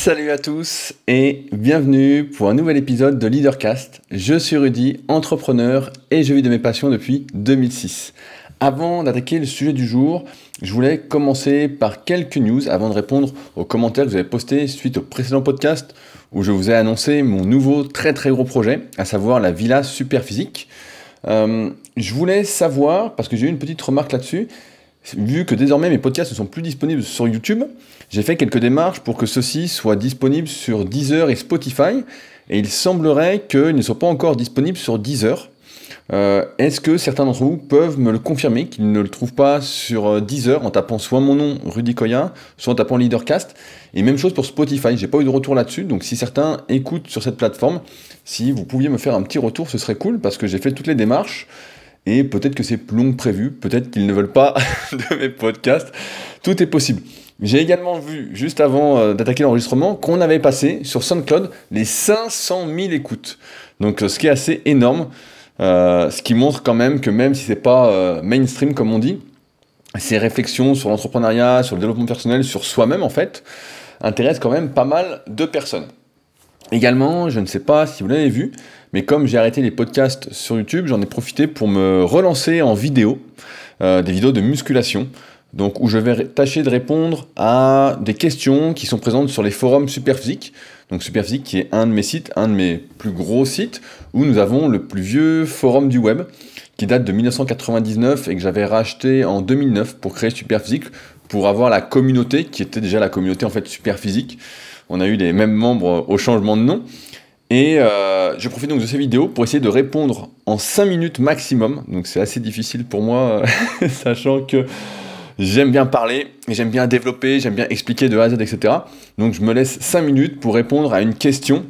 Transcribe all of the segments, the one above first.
Salut à tous et bienvenue pour un nouvel épisode de Leadercast. Je suis Rudy, entrepreneur et je vis de mes passions depuis 2006. Avant d'attaquer le sujet du jour, je voulais commencer par quelques news avant de répondre aux commentaires que vous avez postés suite au précédent podcast où je vous ai annoncé mon nouveau très très gros projet, à savoir la villa super physique. Euh, je voulais savoir, parce que j'ai eu une petite remarque là-dessus, vu que désormais mes podcasts ne sont plus disponibles sur YouTube, j'ai fait quelques démarches pour que ceux-ci soient disponibles sur Deezer et Spotify, et il semblerait qu'ils ne soient pas encore disponibles sur Deezer. Euh, est-ce que certains d'entre vous peuvent me le confirmer, qu'ils ne le trouvent pas sur euh, Deezer en tapant soit mon nom, Rudy Koya, soit en tapant Leadercast? Et même chose pour Spotify, j'ai pas eu de retour là-dessus, donc si certains écoutent sur cette plateforme, si vous pouviez me faire un petit retour, ce serait cool, parce que j'ai fait toutes les démarches, et peut-être que c'est plus long que prévu, peut-être qu'ils ne veulent pas de mes podcasts, tout est possible. J'ai également vu, juste avant euh, d'attaquer l'enregistrement, qu'on avait passé sur SoundCloud les 500 000 écoutes. Donc ce qui est assez énorme. Euh, ce qui montre quand même que même si c'est pas euh, mainstream comme on dit, ces réflexions sur l'entrepreneuriat, sur le développement personnel, sur soi-même en fait, intéressent quand même pas mal de personnes. Également, je ne sais pas si vous l'avez vu, mais comme j'ai arrêté les podcasts sur YouTube, j'en ai profité pour me relancer en vidéo, euh, des vidéos de musculation, donc où je vais tâcher de répondre à des questions qui sont présentes sur les forums Superphysique. Donc Superphysique qui est un de mes sites, un de mes plus gros sites, où nous avons le plus vieux forum du web, qui date de 1999 et que j'avais racheté en 2009 pour créer Superphysique, pour avoir la communauté, qui était déjà la communauté en fait Superphysique. On a eu les mêmes membres au changement de nom. Et euh, je profite donc de ces vidéos pour essayer de répondre en 5 minutes maximum. Donc c'est assez difficile pour moi, sachant que J'aime bien parler, j'aime bien développer, j'aime bien expliquer de A à Z, etc. Donc je me laisse 5 minutes pour répondre à une question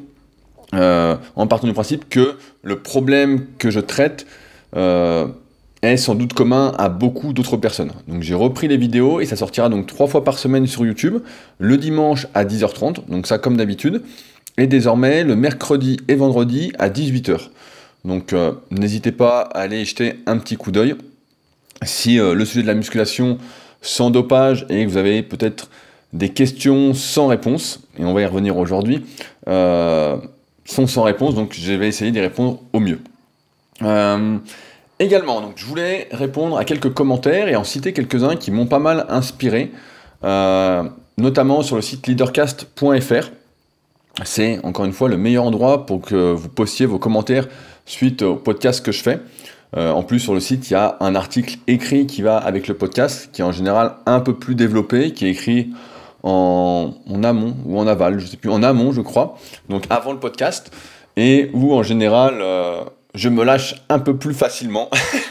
euh, en partant du principe que le problème que je traite euh, est sans doute commun à beaucoup d'autres personnes. Donc j'ai repris les vidéos et ça sortira donc trois fois par semaine sur YouTube, le dimanche à 10h30, donc ça comme d'habitude, et désormais le mercredi et vendredi à 18h. Donc euh, n'hésitez pas à aller jeter un petit coup d'œil si euh, le sujet de la musculation sans dopage et que vous avez peut-être des questions sans réponse, et on va y revenir aujourd'hui, euh, sont sans réponse, donc je vais essayer d'y répondre au mieux. Également, donc, je voulais répondre à quelques commentaires et en citer quelques-uns qui m'ont pas mal inspiré, notamment sur le site leadercast.fr. C'est encore une fois le meilleur endroit pour que vous postiez vos commentaires suite au podcast que je fais. Euh, en plus, sur le site, il y a un article écrit qui va avec le podcast, qui est en général un peu plus développé, qui est écrit en, amont ou en aval, je sais plus, en amont, je crois, donc avant le podcast, et où en général, euh, je me lâche un peu plus facilement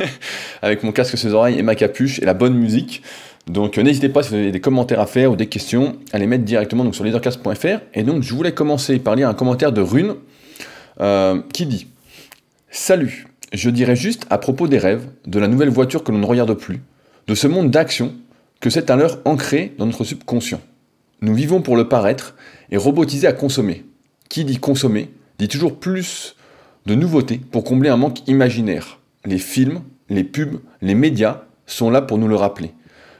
avec mon casque sur les oreilles et ma capuche et la bonne musique. Donc euh, n'hésitez pas si vous avez des commentaires à faire ou des questions à les mettre directement donc, sur leadercast.fr. Et donc je voulais commencer par lire un commentaire de Rune qui dit Salut, je dirais juste à propos des rêves, de la nouvelle voiture que l'on ne regarde plus, de ce monde d'action, que c'est un leurre ancré dans notre subconscient. Nous vivons pour le paraître et robotisés à consommer. Qui dit consommer dit toujours plus de nouveautés pour combler un manque imaginaire. Les films, les pubs, les médias sont là pour nous le rappeler.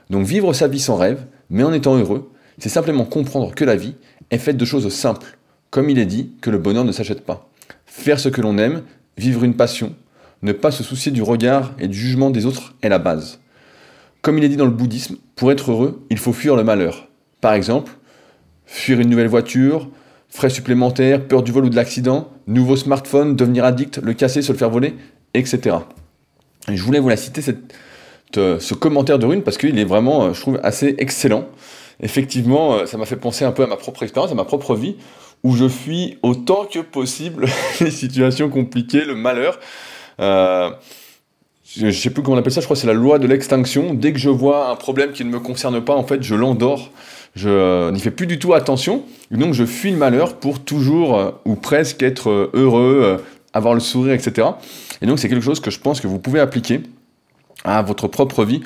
Donc vivre sa vie sans rêve, mais en étant heureux, c'est simplement comprendre que la vie est faite de choses simples, comme il est dit que le bonheur ne s'achète pas. Faire ce que l'on aime, vivre une passion, ne pas se soucier du regard et du jugement des autres est la base. Comme il est dit dans le bouddhisme, pour être heureux, il faut fuir le malheur. Par exemple, fuir une nouvelle voiture, frais supplémentaires, peur du vol ou de l'accident, nouveau smartphone, devenir addict, le casser, se le faire voler, etc. Et je voulais vous la citer, euh, ce commentaire de Rune, parce qu'il est vraiment, euh, je trouve, assez excellent. Effectivement, euh, ça m'a fait penser un peu à ma propre expérience, à ma propre vie, où je fuis autant que possible les situations compliquées, le malheur. Euh, je ne sais plus comment on appelle ça, je crois que c'est la loi de l'extinction. Dès que je vois un problème qui ne me concerne pas, en fait, je l'endors. Je euh, n'y fais plus du tout attention. donc, je fuis le malheur pour toujours euh, ou presque être heureux, avoir le sourire, etc. Et donc, c'est quelque chose que je pense que vous pouvez appliquer à votre propre vie.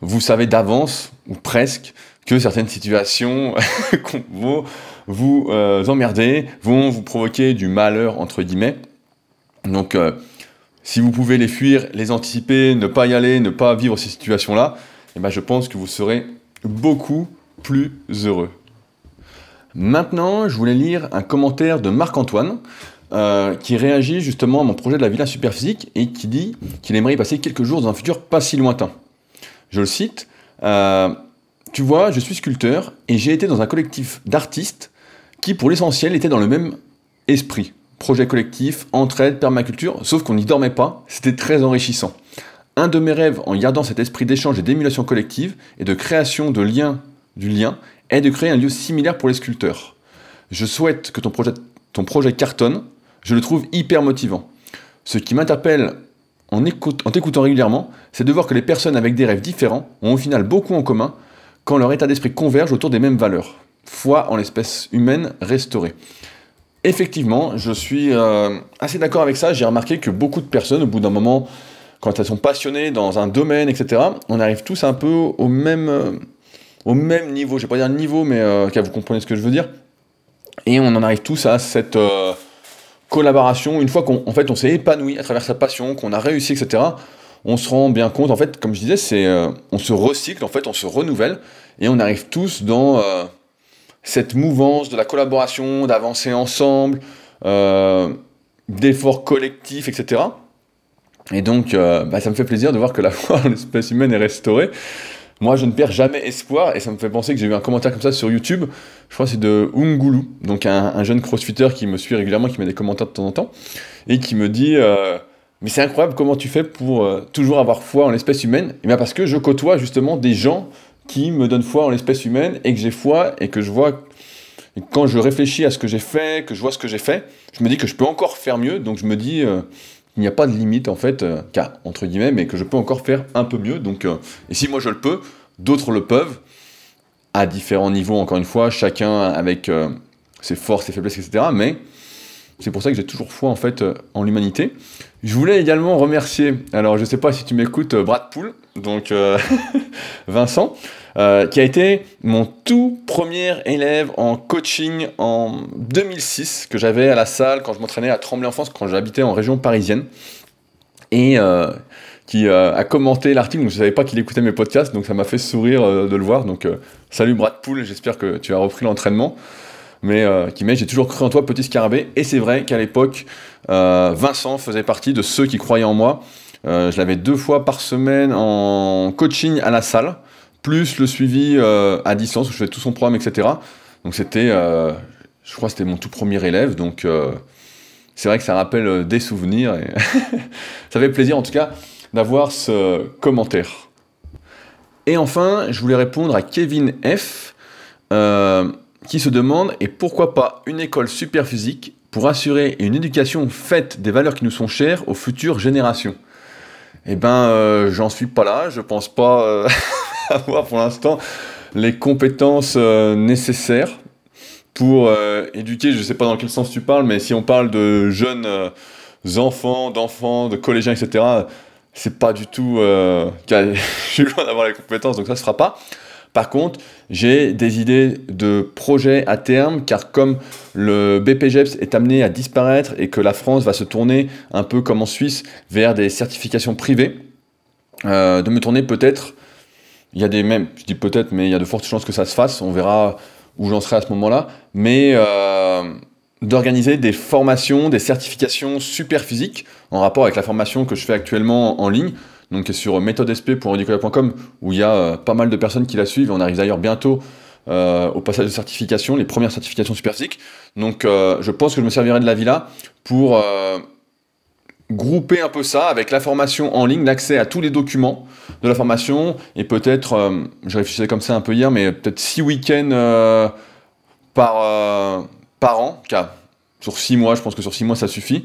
Vous savez d'avance, ou presque, que certaines situations vont vous emmerder, vont vous provoquer du malheur, entre guillemets. Donc, si vous pouvez les fuir, les anticiper, ne pas y aller, ne pas vivre ces situations-là, eh ben je pense que vous serez beaucoup plus heureux. Maintenant, je voulais lire un commentaire de Marc-Antoine euh, qui réagit justement à mon projet de la villa superphysique et qui dit qu'il aimerait y passer quelques jours dans un futur pas si lointain. Je le cite. Euh, tu vois, je suis sculpteur et j'ai été dans un collectif d'artistes qui, pour l'essentiel, étaient dans le même esprit. Projet collectif, entraide, permaculture, sauf qu'on n'y dormait pas, c'était très enrichissant. Un de mes rêves en gardant cet esprit d'échange et d'émulation collective et de création de liens, du lien, est de créer un lieu similaire pour les sculpteurs. Je souhaite que ton projet, ton cartonne, je le trouve hyper motivant. Ce qui m'interpelle en, en t'écoutant régulièrement, c'est de voir que les personnes avec des rêves différents ont au final beaucoup en commun quand leur état d'esprit converge autour des mêmes valeurs. Foi en l'espèce humaine restaurée. Effectivement, je suis euh, assez d'accord avec ça. J'ai remarqué que beaucoup de personnes, au bout d'un moment, quand elles sont passionnées dans un domaine, etc., on arrive tous un peu au même, euh, au même niveau. Je vais pas dire niveau, mais euh, vous comprenez ce que je veux dire. Et on en arrive tous à cette euh, collaboration. Une fois qu'on fait, on s'est épanoui à travers sa passion, qu'on a réussi, etc., on se rend bien compte, en fait, comme je disais, c'est, on se recycle, en fait, on se renouvelle, et on arrive tous dans cette mouvance de la collaboration, d'avancer ensemble, d'efforts collectifs, etc. Et donc, euh, bah, ça me fait plaisir de voir que la foi en l'espèce humaine est restaurée. Moi, je ne perds jamais espoir, et ça me fait penser que j'ai eu un commentaire comme ça sur YouTube. Je crois que c'est de Ungulu, donc un, jeune crossfitter qui me suit régulièrement, qui met des commentaires de temps en temps, et qui me dit euh, Mais c'est incroyable comment tu fais pour euh, toujours avoir foi en l'espèce humaine? Et bien parce que je côtoie justement des gens qui me donnent foi en l'espèce humaine, et que j'ai foi, et que je vois quand je réfléchis à ce que j'ai fait, que je vois ce que j'ai fait, je me dis que je peux encore faire mieux. Donc je me dis, il n'y a pas de limite en fait, euh, entre guillemets, mais que je peux encore faire un peu mieux. Donc, euh, et si moi je le peux, d'autres le peuvent, à différents niveaux, encore une fois, chacun avec euh, ses forces, ses faiblesses, etc. Mais c'est pour ça que j'ai toujours foi en fait en l'humanité. Je voulais également remercier, alors je ne sais pas si tu m'écoutes, Brad Pool, donc Vincent, euh, qui a été mon tout premier élève en coaching en 2006, que j'avais à la salle quand je m'entraînais à Tremblay en France, quand j'habitais en région parisienne. Et euh, qui euh, a commenté l'article, donc je ne savais pas qu'il écoutait mes podcasts, donc ça m'a fait sourire de le voir. Donc salut Brad Pool, j'espère que tu as repris l'entraînement. Mais qui met J'ai toujours cru en toi, petit scarabée. Et c'est vrai qu'à l'époque, Vincent faisait partie de ceux qui croyaient en moi. je l'avais deux fois par semaine en coaching à la salle plus le suivi euh, à distance où je fais tout son programme, etc. Donc c'était, euh, je crois c'était mon tout premier élève, donc euh, c'est vrai que ça rappelle des souvenirs ça fait plaisir en tout cas d'avoir ce commentaire. Et enfin, je voulais répondre à Kevin F. qui se demande et pourquoi pas une école super physique pour assurer une éducation faite des valeurs qui nous sont chères aux futures générations? Eh ben, j'en suis pas là, je pense pas avoir pour l'instant les compétences euh, nécessaires pour euh, éduquer, je ne sais pas dans quel sens tu parles, mais si on parle de jeunes euh, enfants, d'enfants, de collégiens, etc., c'est pas du tout... je suis loin d'avoir les compétences, donc ça ne se fera pas. Par contre, j'ai des idées de projets à terme, car comme le BPGEPS est amené à disparaître et que la France va se tourner un peu comme en Suisse vers des certifications privées, de me tourner peut-être il y a des mêmes, je dis peut-être, mais il y a de fortes chances que ça se fasse. On verra où j'en serai à ce moment-là. Mais euh, d'organiser des formations, des certifications super physiques en rapport avec la formation que je fais actuellement en ligne, donc sur méthodesp.rudicola.com où il y a euh, pas mal de personnes qui la suivent. On arrive d'ailleurs bientôt euh, au passage de certification, les premières certifications super physiques. Donc je pense que je me servirai de la villa pour grouper un peu ça avec la formation en ligne, l'accès à tous les documents de la formation. Et peut-être, euh, je réfléchissais comme ça un peu hier, mais peut-être six week-ends euh, par, euh, par an, sur six mois, je pense que sur six mois ça suffit.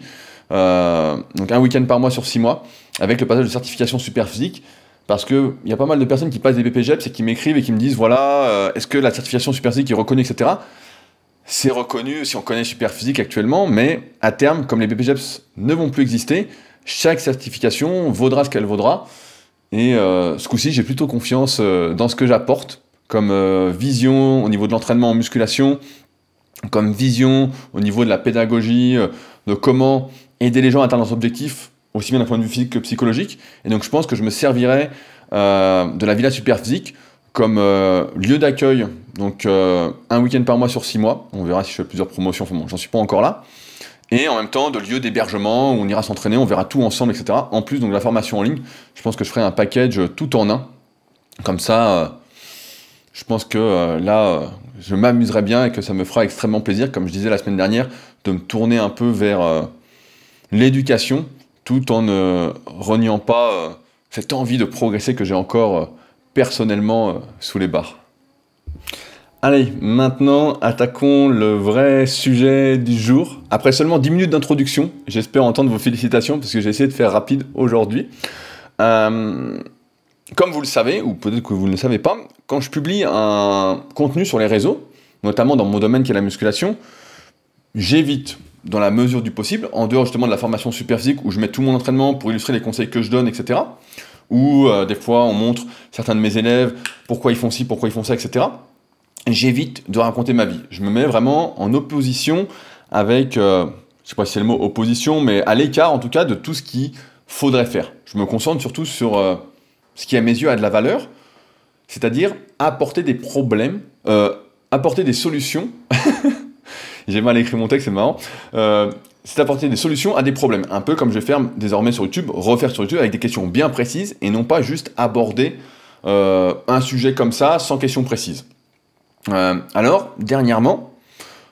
donc un week-end par mois sur six mois, avec le passage de certification super physique, parce qu'il y a pas mal de personnes qui passent des BPGEPS et qui m'écrivent et qui me disent voilà, est-ce que la certification super physique est reconnue, etc c'est reconnu si on connaît Superphysique actuellement, mais à terme, comme les BPGEPS ne vont plus exister, chaque certification vaudra ce qu'elle vaudra. Et euh, ce coup-ci, j'ai plutôt confiance euh, dans ce que j'apporte comme euh, vision au niveau de l'entraînement en musculation, comme vision au niveau de la pédagogie, de comment aider les gens à atteindre leurs objectifs, aussi bien d'un point de vue physique que psychologique. Et donc je pense que je me servirai de la Villa Superphysique comme lieu d'accueil, donc un week-end par mois sur six mois. On verra si je fais plusieurs promotions, enfin bon, j'en suis pas encore là. Et en même temps, de lieu d'hébergement où on ira s'entraîner, on verra tout ensemble, etc. En plus, donc la formation en ligne, je pense que je ferai un package tout en un. Comme ça, je pense que là, je m'amuserai bien et que ça me fera extrêmement plaisir, comme je disais la semaine dernière, de me tourner un peu vers l'éducation tout en ne reniant pas cette envie de progresser que j'ai encore euh, personnellement euh, sous les barres. Allez, maintenant attaquons le vrai sujet du jour. Après seulement 10 minutes d'introduction, j'espère entendre vos félicitations parce que j'ai essayé de faire rapide aujourd'hui. Euh, comme vous le savez, ou peut-être que vous ne le savez pas, quand je publie un contenu sur les réseaux, notamment dans mon domaine qui est la musculation, j'évite dans la mesure du possible, en dehors justement de la formation super physique où je mets tout mon entraînement pour illustrer les conseils que je donne, etc. Ou euh, des fois on montre certains de mes élèves pourquoi ils font ci, pourquoi ils font ça, etc. J'évite de raconter ma vie. Je me mets vraiment en opposition avec, euh, je sais pas si c'est le mot opposition, mais à l'écart en tout cas de tout ce qu'il faudrait faire. Je me concentre surtout sur euh, ce qui à mes yeux a de la valeur, c'est-à-dire apporter des problèmes, apporter des solutions J'ai mal écrit mon texte, c'est marrant. Euh, c'est apporter des solutions à des problèmes. Un peu comme je vais faire désormais sur YouTube, refaire sur YouTube avec des questions bien précises et non pas juste aborder euh, un sujet comme ça sans questions précises. Euh, alors, dernièrement,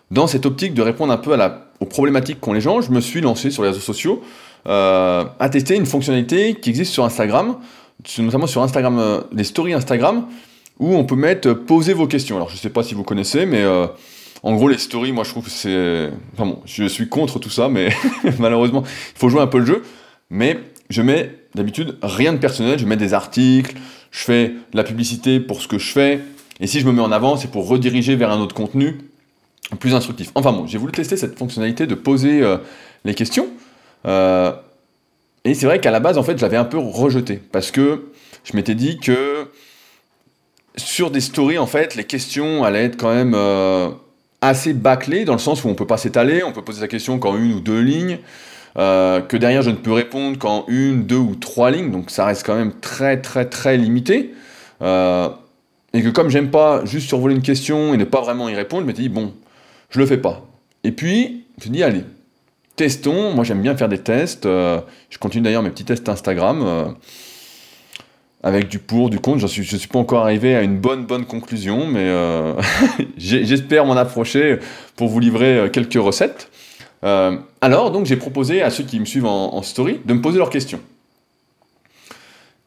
dans cette optique de répondre un peu à la, aux problématiques qu'ont les gens, je me suis lancé sur les réseaux sociaux à tester une fonctionnalité qui existe sur Instagram, notamment sur Instagram, les stories Instagram, où on peut mettre poser vos questions. Alors, je ne sais pas si vous connaissez, mais en gros, les stories, moi je trouve que c'est. Enfin bon, je suis contre tout ça, mais malheureusement, il faut jouer un peu le jeu. Mais je mets d'habitude rien de personnel, je mets des articles, je fais de la publicité pour ce que je fais. Et si je me mets en avant, c'est pour rediriger vers un autre contenu plus instructif. Enfin bon, j'ai voulu tester cette fonctionnalité de poser euh, les questions. Euh, et c'est vrai qu'à la base, en fait, je l'avais un peu rejeté. Parce que je m'étais dit que sur des stories, en fait, les questions allaient être quand même. Euh, assez bâclé, dans le sens où on peut pas s'étaler, on peut poser sa question qu'en une ou deux lignes, euh, que derrière je ne peux répondre qu'en une, deux ou trois lignes, donc ça reste quand même très très très limité. Euh, et que comme j'aime pas juste survoler une question et ne pas vraiment y répondre, je me dis bon, je le fais pas. Et puis, je me dis allez, testons, moi j'aime bien faire des tests, euh, je continue d'ailleurs mes petits tests Instagram avec du pour, du contre. Je je suis pas encore arrivé à une bonne, bonne conclusion, mais euh, j'espère m'en approcher pour vous livrer euh, quelques recettes. Euh, alors, donc, j'ai proposé à ceux qui me suivent en, story de me poser leurs questions.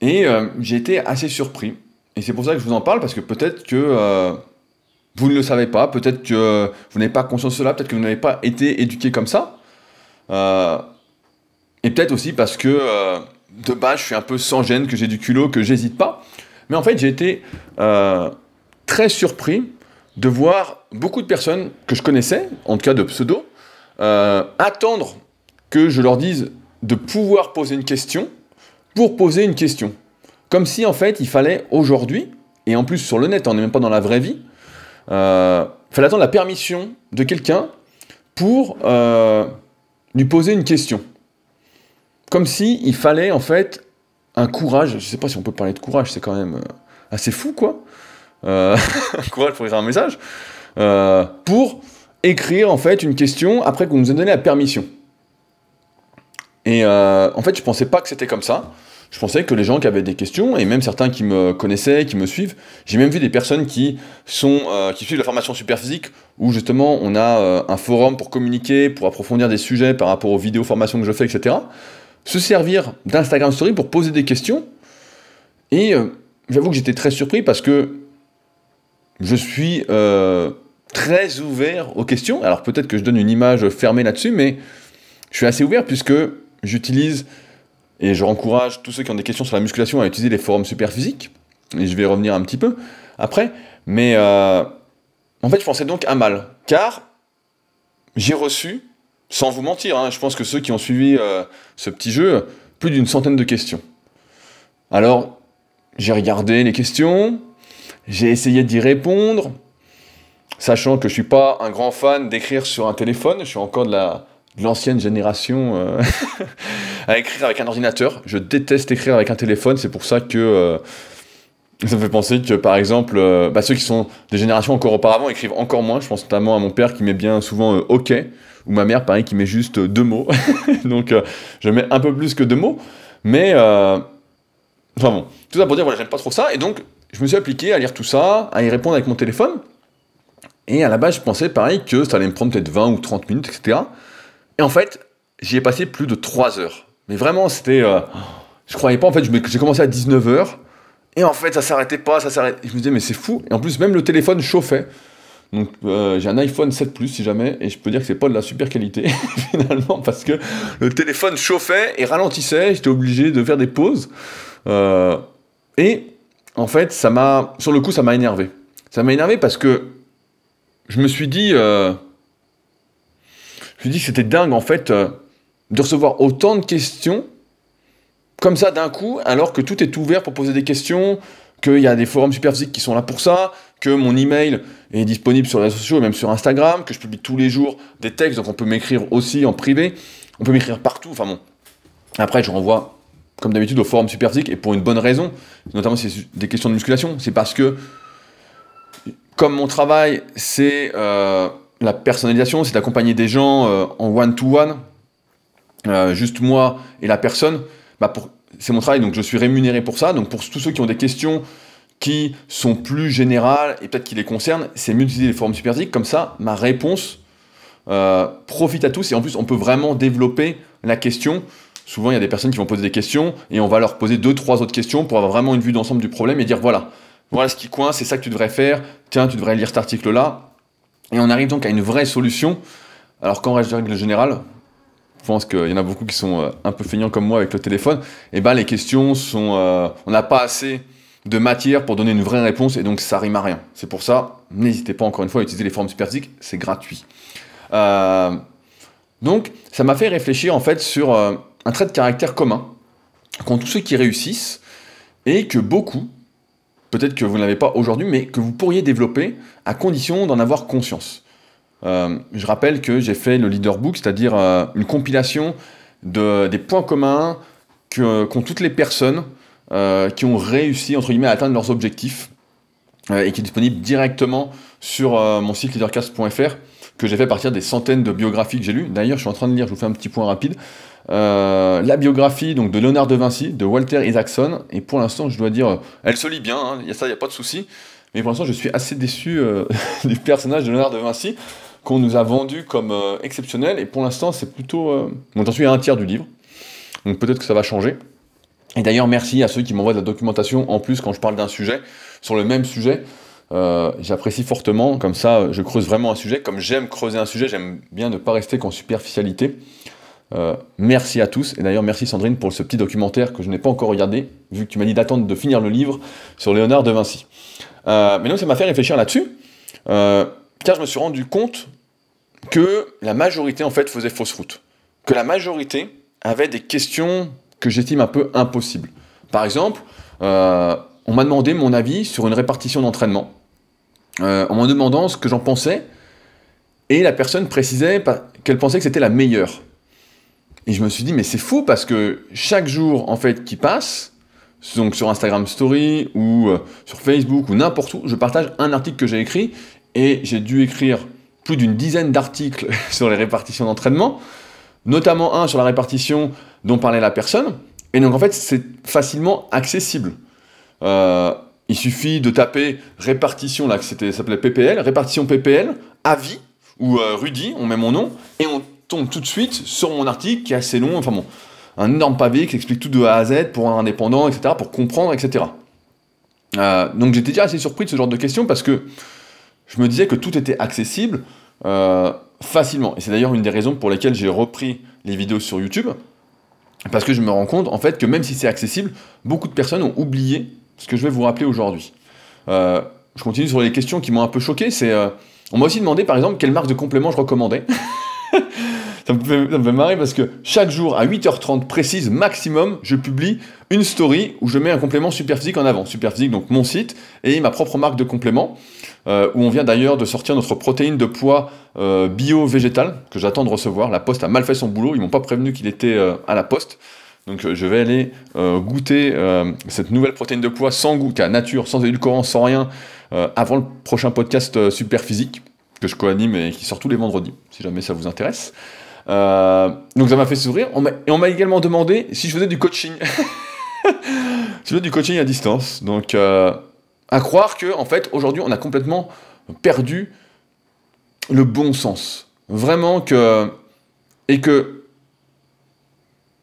Et j'ai été assez surpris. Et c'est pour ça que je vous en parle, parce que peut-être que vous ne le savez pas, peut-être que vous n'avez pas conscience de cela, peut-être que vous n'avez pas été éduqué comme ça. et peut-être aussi parce que de base, je suis un peu sans gêne, que j'ai du culot, que j'hésite pas. Mais en fait, j'ai été euh, très surpris de voir beaucoup de personnes que je connaissais, en tout cas de pseudo, euh, attendre que je leur dise de pouvoir poser une question pour poser une question. Comme si en fait il fallait aujourd'hui, et en plus sur le net, on n'est même pas dans la vraie vie, euh, fallait attendre la permission de quelqu'un pour lui poser une question. Comme si il fallait en fait un courage, je sais pas si on peut parler de courage, c'est quand même euh, assez fou quoi. Euh, courage pour écrire un message. Euh, pour écrire en fait une question après qu'on nous ait donné la permission. Et en fait, je pensais pas que c'était comme ça. Je pensais que les gens qui avaient des questions, et même certains qui me connaissaient, qui me suivent, j'ai même vu des personnes qui, sont, qui suivent la formation super physique, où justement on a un forum pour communiquer, pour approfondir des sujets par rapport aux vidéos formations que je fais, etc se servir d'Instagram Story pour poser des questions. Et euh, j'avoue que j'étais très surpris parce que je suis euh, très ouvert aux questions. Alors peut-être que je donne une image fermée là-dessus, mais je suis assez ouvert puisque j'utilise et je encourage tous ceux qui ont des questions sur la musculation à utiliser les forums super physiques. Et je vais revenir un petit peu après. Mais euh, en fait, je pensais donc à mal. Car j'ai reçu sans vous mentir, hein, je pense que ceux qui ont suivi euh, ce petit jeu, plus d'une centaine de questions. Alors, j'ai regardé les questions, j'ai essayé d'y répondre, sachant que je suis pas un grand fan d'écrire sur un téléphone, je suis encore de l'ancienne génération euh, à écrire avec un ordinateur. Je déteste écrire avec un téléphone, c'est pour ça que euh, Ça me fait penser que, par exemple, bah, ceux qui sont des générations encore auparavant écrivent encore moins. Je pense notamment à mon père qui met bien souvent OK, ou ma mère, pareil, qui met juste deux mots. Donc, euh, je mets un peu plus que deux mots. Mais, enfin bon, tout ça pour dire, voilà, j'aime pas trop ça. Et donc, je me suis appliqué à lire tout ça, à y répondre avec mon téléphone. Et à la base, je pensais, pareil, que ça allait me prendre peut-être 20 ou 30 minutes, etc. Et en fait, j'y ai passé plus de 3 heures. Mais vraiment, c'était. je croyais pas, en fait, j'ai commencé à 19h. Et en fait, ça s'arrêtait pas, ça s'arrêtait. Je me disais, mais c'est fou. Et en plus, même le téléphone chauffait. Donc, euh, j'ai un iPhone 7 Plus, si jamais, et je peux dire que c'est pas de la super qualité, finalement, parce que le téléphone chauffait et ralentissait. J'étais obligé de faire des pauses. Euh, et en fait, ça m'a. Sur le coup, ça m'a énervé. Ça m'a énervé parce que je me suis dit. Euh, je me suis dit que c'était dingue, en fait, de recevoir autant de questions comme ça d'un coup, alors que tout est ouvert pour poser des questions, qu'il y a des forums superphysiques qui sont là pour ça, que mon email est disponible sur les réseaux sociaux et même sur Instagram, que je publie tous les jours des textes, donc on peut m'écrire aussi en privé, on peut m'écrire partout, enfin bon. Après, je renvoie, comme d'habitude, au forum superphysique, et pour une bonne raison, notamment c'est des questions de musculation, c'est parce que, comme mon travail, c'est euh, la personnalisation, c'est d'accompagner des gens euh, en one-to-one, euh, juste moi et la personne, bah, c'est mon travail, donc je suis rémunéré pour ça. Donc pour tous ceux qui ont des questions qui sont plus générales et peut-être qui les concernent, c'est mieux d'utiliser les forums superphysiques. Comme ça, ma réponse euh, profite à tous et en plus, on peut vraiment développer la question. Souvent, il y a des personnes qui vont poser des questions et on va leur poser deux, trois autres questions pour avoir vraiment une vue d'ensemble du problème et dire voilà, voilà ce qui coince, c'est ça que tu devrais faire. Tiens, tu devrais lire cet article-là. Et on arrive donc à une vraie solution. Alors qu'en règle générale, je pense qu'il y en a beaucoup qui sont euh, un peu feignants comme moi avec le téléphone, et eh ben les questions sont, euh, on n'a pas assez de matière pour donner une vraie réponse et donc ça rime à rien. C'est pour ça, n'hésitez pas encore une fois à utiliser les formes superphysiques, c'est gratuit. Euh, donc ça m'a fait réfléchir en fait sur un trait de caractère commun qu'ont tous ceux qui réussissent et que beaucoup, peut-être que vous ne l'avez pas aujourd'hui, mais que vous pourriez développer à condition d'en avoir conscience. Euh, je rappelle que j'ai fait le leader book, c'est-à-dire euh, une compilation de, des points communs qu'ont toutes les personnes euh, qui ont réussi entre guillemets à atteindre leurs objectifs et qui est disponible directement sur mon site leadercast.fr que j'ai fait partir des centaines de biographies que j'ai lues. D'ailleurs, je suis en train de lire, je vous fais un petit point rapide, la biographie donc, de Léonard de Vinci, de Walter Isaacson, et pour l'instant, je dois dire, elle se lit bien, hein, y a ça, il n'y a pas de souci, mais pour l'instant, je suis assez déçu du personnage de Léonard de Vinci qu'on nous a vendu comme euh, exceptionnel, et pour l'instant, c'est plutôt... Euh... Bon, j'en suis à un tiers du livre, donc peut-être que ça va changer. Et d'ailleurs, merci à ceux qui m'envoient de la documentation en plus quand je parle d'un sujet, sur le même sujet. Euh, j'apprécie fortement, comme ça je creuse vraiment un sujet. Comme j'aime creuser un sujet, j'aime bien ne pas rester qu'en superficialité. Euh, merci à tous, et d'ailleurs merci Sandrine pour ce petit documentaire que je n'ai pas encore regardé, vu que tu m'as dit d'attendre de finir le livre sur Léonard de Vinci. mais donc ça m'a fait réfléchir là-dessus, car je me suis rendu compte que la majorité en fait faisait fausse route. Que la majorité avait des questions que j'estime un peu impossibles. Par exemple, euh, on m'a demandé mon avis sur une répartition d'entraînement, euh, en me demandant ce que j'en pensais, et la personne précisait qu'elle pensait que c'était la meilleure. Et je me suis dit, mais c'est fou parce que chaque jour en fait qui passe, donc sur Instagram Story ou euh, sur Facebook ou n'importe où, je partage un article que j'ai écrit et j'ai dû écrire plus d'une dizaine d'articles sur les répartitions d'entraînement, notamment un sur la répartition dont parlait la personne. Et donc en fait, c'est facilement accessible. Euh, il suffit de taper répartition, là, ça s'appelait PPL, répartition PPL, avis, ou euh, Rudy, on met mon nom, et on tombe tout de suite sur mon article qui est assez long, enfin bon, un énorme pavé qui explique tout de A à Z pour un indépendant, etc., pour comprendre, etc. Euh, donc j'étais déjà assez surpris de ce genre de questions parce que je me disais que tout était accessible facilement. Et c'est d'ailleurs une des raisons pour lesquelles j'ai repris les vidéos sur YouTube. Parce que je me rends compte, en fait, que même si c'est accessible, beaucoup de personnes ont oublié ce que je vais vous rappeler aujourd'hui. Euh, je continue sur les questions qui m'ont un peu choqué. C'est, euh, on m'a aussi demandé, par exemple, quelle marque de complément je recommandais. ça, me fait, marrer parce que chaque jour, à 8h30 précise maximum, je publie une story où je mets un complément Superphysique en avant. Superphysique, donc mon site, et ma propre marque de complément. Euh, où on vient d'ailleurs de sortir notre protéine de poids bio-végétale, que j'attends de recevoir. La poste a mal fait son boulot, ils m'ont pas prévenu qu'il était euh, à la poste. Donc je vais aller goûter cette nouvelle protéine de poids sans goût, à nature, sans édulcorant, sans rien, avant le prochain podcast Super Physique que je co-anime et qui sort tous les vendredis, si jamais ça vous intéresse. donc ça m'a fait sourire. et on m'a également demandé si je faisais du coaching. je faisais du coaching à distance. Donc à croire que, en fait, aujourd'hui, on a complètement perdu le bon sens. Vraiment que. Et que.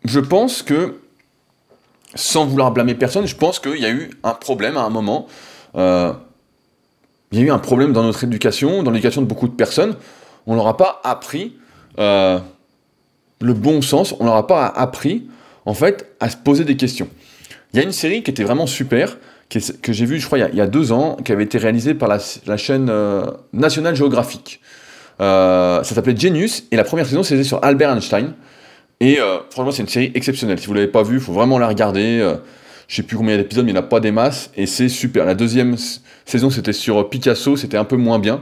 Je pense que. Sans vouloir blâmer personne, je pense qu'il y a eu un problème à un moment. Euh, il y a eu un problème dans notre éducation, dans l'éducation de beaucoup de personnes. On leur a pas appris euh, le bon sens, on leur a pas appris, en fait, à se poser des questions. Il y a une série qui était vraiment super, que j'ai vu, je crois, il y, a, deux ans, qui avait été réalisé par la, chaîne euh, National Geographic. Euh, ça s'appelait Genius, et la première saison, c'était sur Albert Einstein. Et euh, franchement, c'est une série exceptionnelle. Si vous ne l'avez pas vue, il faut vraiment la regarder. je sais plus combien d'épisodes, mais il n'y en a pas des masses, et c'est super. La deuxième saison, c'était sur Picasso, c'était un peu moins bien,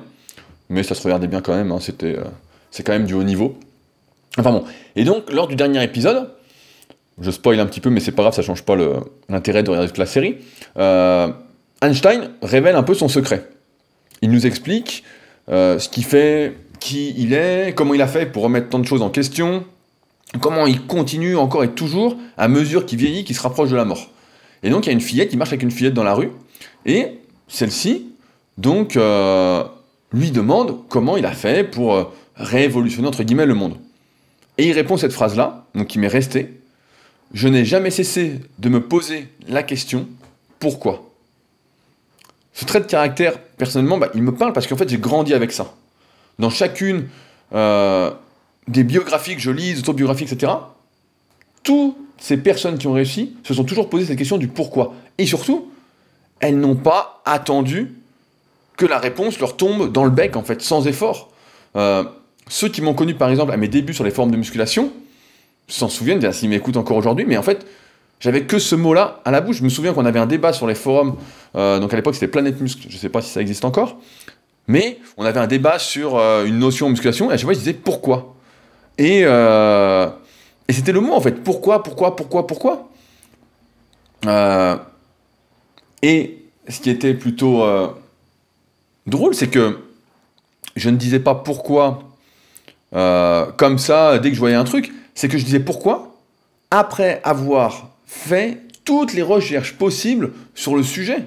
mais ça se regardait bien quand même, hein. c'était, c'est quand même du haut niveau. Enfin bon. Et donc, lors du dernier épisode, je spoil un petit peu, mais c'est pas grave, ça change pas l'intérêt de regarder toute la série. Euh, Einstein révèle un peu son secret. Il nous explique euh, ce qu'il fait, qui il est, comment il a fait pour remettre tant de choses en question, comment il continue encore et toujours à mesure qu'il vieillit, qu'il se rapproche de la mort. Et donc il y a une fillette, il marche avec une fillette dans la rue, et celle-ci, donc, euh, lui demande comment il a fait pour révolutionner, entre guillemets, le monde. Et il répond cette phrase-là, donc qui m'est restée, je n'ai jamais cessé de me poser la question pourquoi? Ce trait de caractère, personnellement, bah, il me parle parce qu'en fait, j'ai grandi avec ça. Dans chacune euh, des biographies que je lis, autobiographies, etc., toutes ces personnes qui ont réussi se sont toujours posé cette question du pourquoi. Et surtout, elles n'ont pas attendu que la réponse leur tombe dans le bec, en fait, sans effort. Euh, ceux qui m'ont connu, par exemple, à mes débuts sur les formes de musculation, s'en souviennent, s'ils m'écoutent encore aujourd'hui, mais en fait, j'avais que ce mot-là à la bouche. Je me souviens qu'on avait un débat sur les forums, euh, donc à l'époque c'était Planète Muscle, je ne sais pas si ça existe encore, mais on avait un débat sur euh, une notion en musculation, et à chaque fois je disais pourquoi. Et, euh, et c'était le mot en fait, pourquoi, pourquoi, pourquoi, pourquoi. et ce qui était plutôt drôle, c'est que je ne disais pas pourquoi comme ça dès que je voyais un truc, c'est que je disais pourquoi après avoir fait toutes les recherches possibles sur le sujet.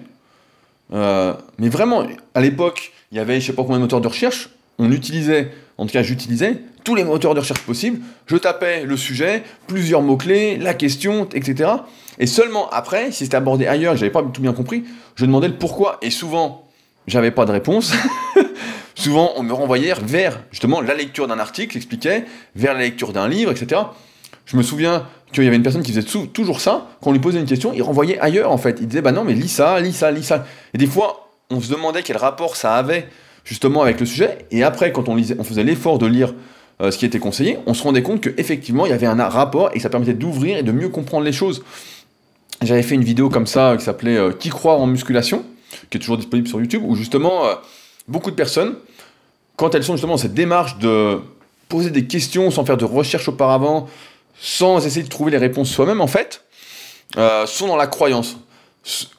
Euh, mais vraiment, à l'époque, il y avait je sais pas combien de moteurs de recherche, on utilisait, en tout cas j'utilisais, tous les moteurs de recherche possibles, je tapais le sujet, plusieurs mots-clés, la question, etc. Et seulement après, si c'était abordé ailleurs, j'avais pas tout bien compris, je demandais le pourquoi. Et souvent, j'avais pas de réponse. Souvent, on me renvoyait vers justement la lecture d'un article, expliquait, vers la lecture d'un livre, etc. Je me souviens qu'il y avait une personne qui faisait toujours ça, quand on lui posait une question, il renvoyait ailleurs en fait. Il disait bah non mais lis ça, lis ça, lis ça. Et des fois, on se demandait quel rapport ça avait justement avec le sujet. Et après, quand on, faisait l'effort de lire euh, ce qui était conseillé, on se rendait compte qu'effectivement il y avait un rapport et que ça permettait d'ouvrir et de mieux comprendre les choses. J'avais fait une vidéo comme ça qui s'appelait euh, Qui croit en musculation qui est toujours disponible sur YouTube, où justement, euh, beaucoup de personnes, quand elles sont justement dans cette démarche de poser des questions sans faire de recherche auparavant, sans essayer de trouver les réponses soi-même, en fait, euh, sont dans la croyance.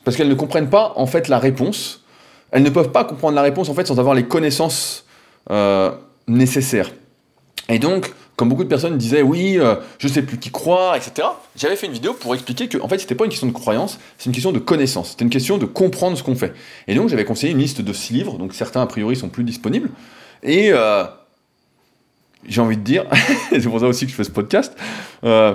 Parce qu'elles ne comprennent pas, en fait, la réponse. Elles ne peuvent pas comprendre la réponse, en fait, sans avoir les connaissances euh, nécessaires. Et donc, comme beaucoup de personnes disaient, oui, euh, je sais plus qui croire, etc. J'avais fait une vidéo pour expliquer que, en fait, c'était pas une question de croyance, c'est une question de connaissance. C'était une question de comprendre ce qu'on fait. Et donc, j'avais conseillé une liste de six livres, donc certains, a priori, sont plus disponibles. Et euh, j'ai envie de dire, c'est pour ça aussi que je fais ce podcast, euh,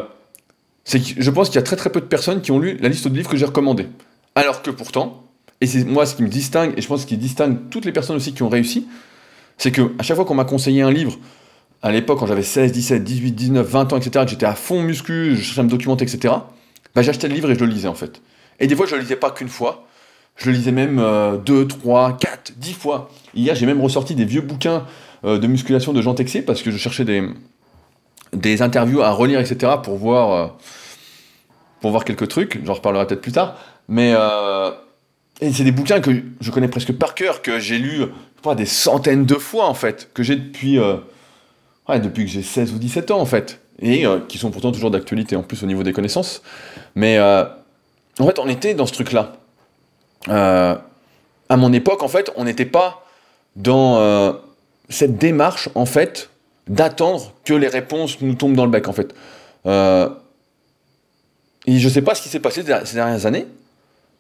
c'est que je pense qu'il y a très très peu de personnes qui ont lu la liste de livres que j'ai recommandés. Alors que pourtant, et c'est moi ce qui me distingue, et je pense ce qui distingue toutes les personnes aussi qui ont réussi, c'est que à chaque fois qu'on m'a conseillé un livre à l'époque, quand j'avais 16, 17, 18, 19, 20 ans, etc., que j'étais à fond muscu, je cherchais à me documenter, etc., bah, j'achetais le livre et je le lisais en fait. Et des fois, je le lisais pas qu'une fois, je le lisais même 2, 3, 4, 10 fois. Hier, j'ai même ressorti des vieux bouquins euh, de musculation de Jean Texier parce que je cherchais des, des interviews à relire, etc., pour voir, euh, pour voir quelques trucs. J'en reparlerai peut-être plus tard. Mais euh, c'est des bouquins que je connais presque par cœur, que j'ai lu pas, des centaines de fois en fait, que j'ai depuis depuis que j'ai 16 ou 17 ans en fait. et euh, qui sont pourtant toujours d'actualité en plus au niveau des connaissances. Mais euh, en fait, on était dans ce truc-là. Euh, à mon époque, en fait, on n'était pas dans cette démarche, en fait, d'attendre que les réponses nous tombent dans le bec, en fait. et je ne sais pas ce qui s'est passé ces dernières années,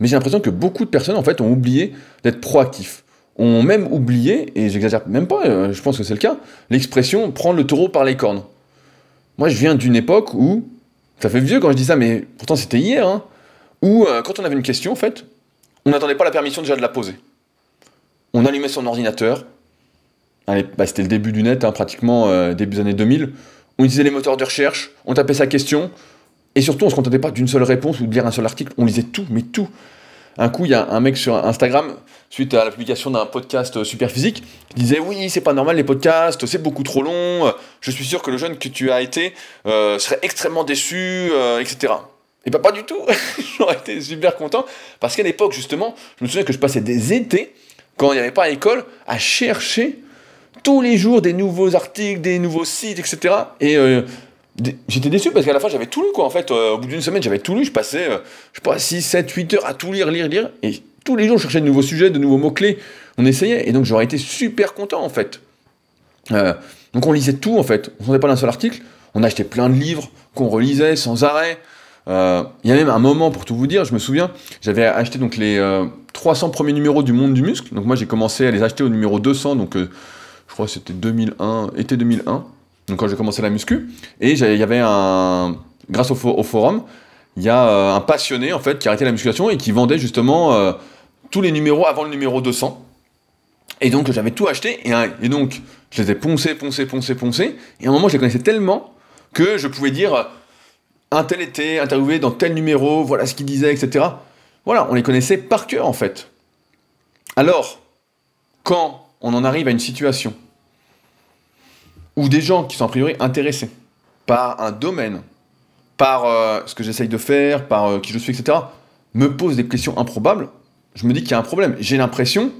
mais j'ai l'impression que beaucoup de personnes, en fait, ont oublié d'être proactifs. Ont même oublié, et j'exagère même pas, je pense que c'est le cas, l'expression prendre le taureau par les cornes. Moi, je viens d'une époque où, ça fait vieux quand je dis ça, mais pourtant c'était hier, hein, où euh, quand on avait une question, en fait, on n'attendait pas la permission déjà de la poser. On allumait son ordinateur, bah, c'était le début du net, hein, pratiquement euh, début des années 2000, on utilisait les moteurs de recherche, on tapait sa question, et surtout on ne se contentait pas d'une seule réponse ou de lire un seul article, on lisait tout, mais tout. Un coup, il y a un mec sur Instagram, suite à la publication d'un podcast super physique, qui disait oui, c'est pas normal les podcasts, c'est beaucoup trop long, je suis sûr que le jeune que tu as été euh, serait extrêmement déçu, euh, etc. Et bah pas du tout, j'aurais été super content, parce qu'à l'époque justement, je me souviens que je passais des étés, quand il n'y avait pas à l'école, à chercher tous les jours des nouveaux articles, des nouveaux sites, etc. Et euh, J'étais déçu parce qu'à la fin j'avais tout lu quoi en fait. Euh, au bout d'une semaine j'avais tout lu, je passais, euh, je sais pas, 6, 7, 8 heures à tout lire, lire, lire. Et tous les jours je cherchais de nouveaux sujets, de nouveaux mots-clés. On essayait et donc j'aurais été super content en fait. Euh, donc on lisait tout en fait. On ne pas d'un seul article. On achetait plein de livres qu'on relisait sans arrêt. Il y a même un moment pour tout vous dire, je me souviens, j'avais acheté donc les 300 premiers numéros du Monde du Muscle. Donc moi j'ai commencé à les acheter au numéro 200, donc je crois que c'était 2001, été 2001 donc quand j'ai commencé la muscu, et il y avait un, grâce au, forum, il y a euh, un passionné en fait qui a arrêté la musculation et qui vendait justement euh, tous les numéros avant le numéro 200. Et donc j'avais tout acheté et, donc je les ai poncés, poncés, poncés, poncés. Et à un moment je les connaissais tellement que je pouvais dire un tel était interviewé dans tel numéro, voilà ce qu'il disait, etc. Voilà, on les connaissait par cœur en fait. Alors, quand on en arrive à une situation ou des gens qui sont a priori intéressés par un domaine, par euh, ce que j'essaye de faire, par euh, qui je suis, etc., me posent des questions improbables, je me dis qu'il y a un problème. J'ai l'impression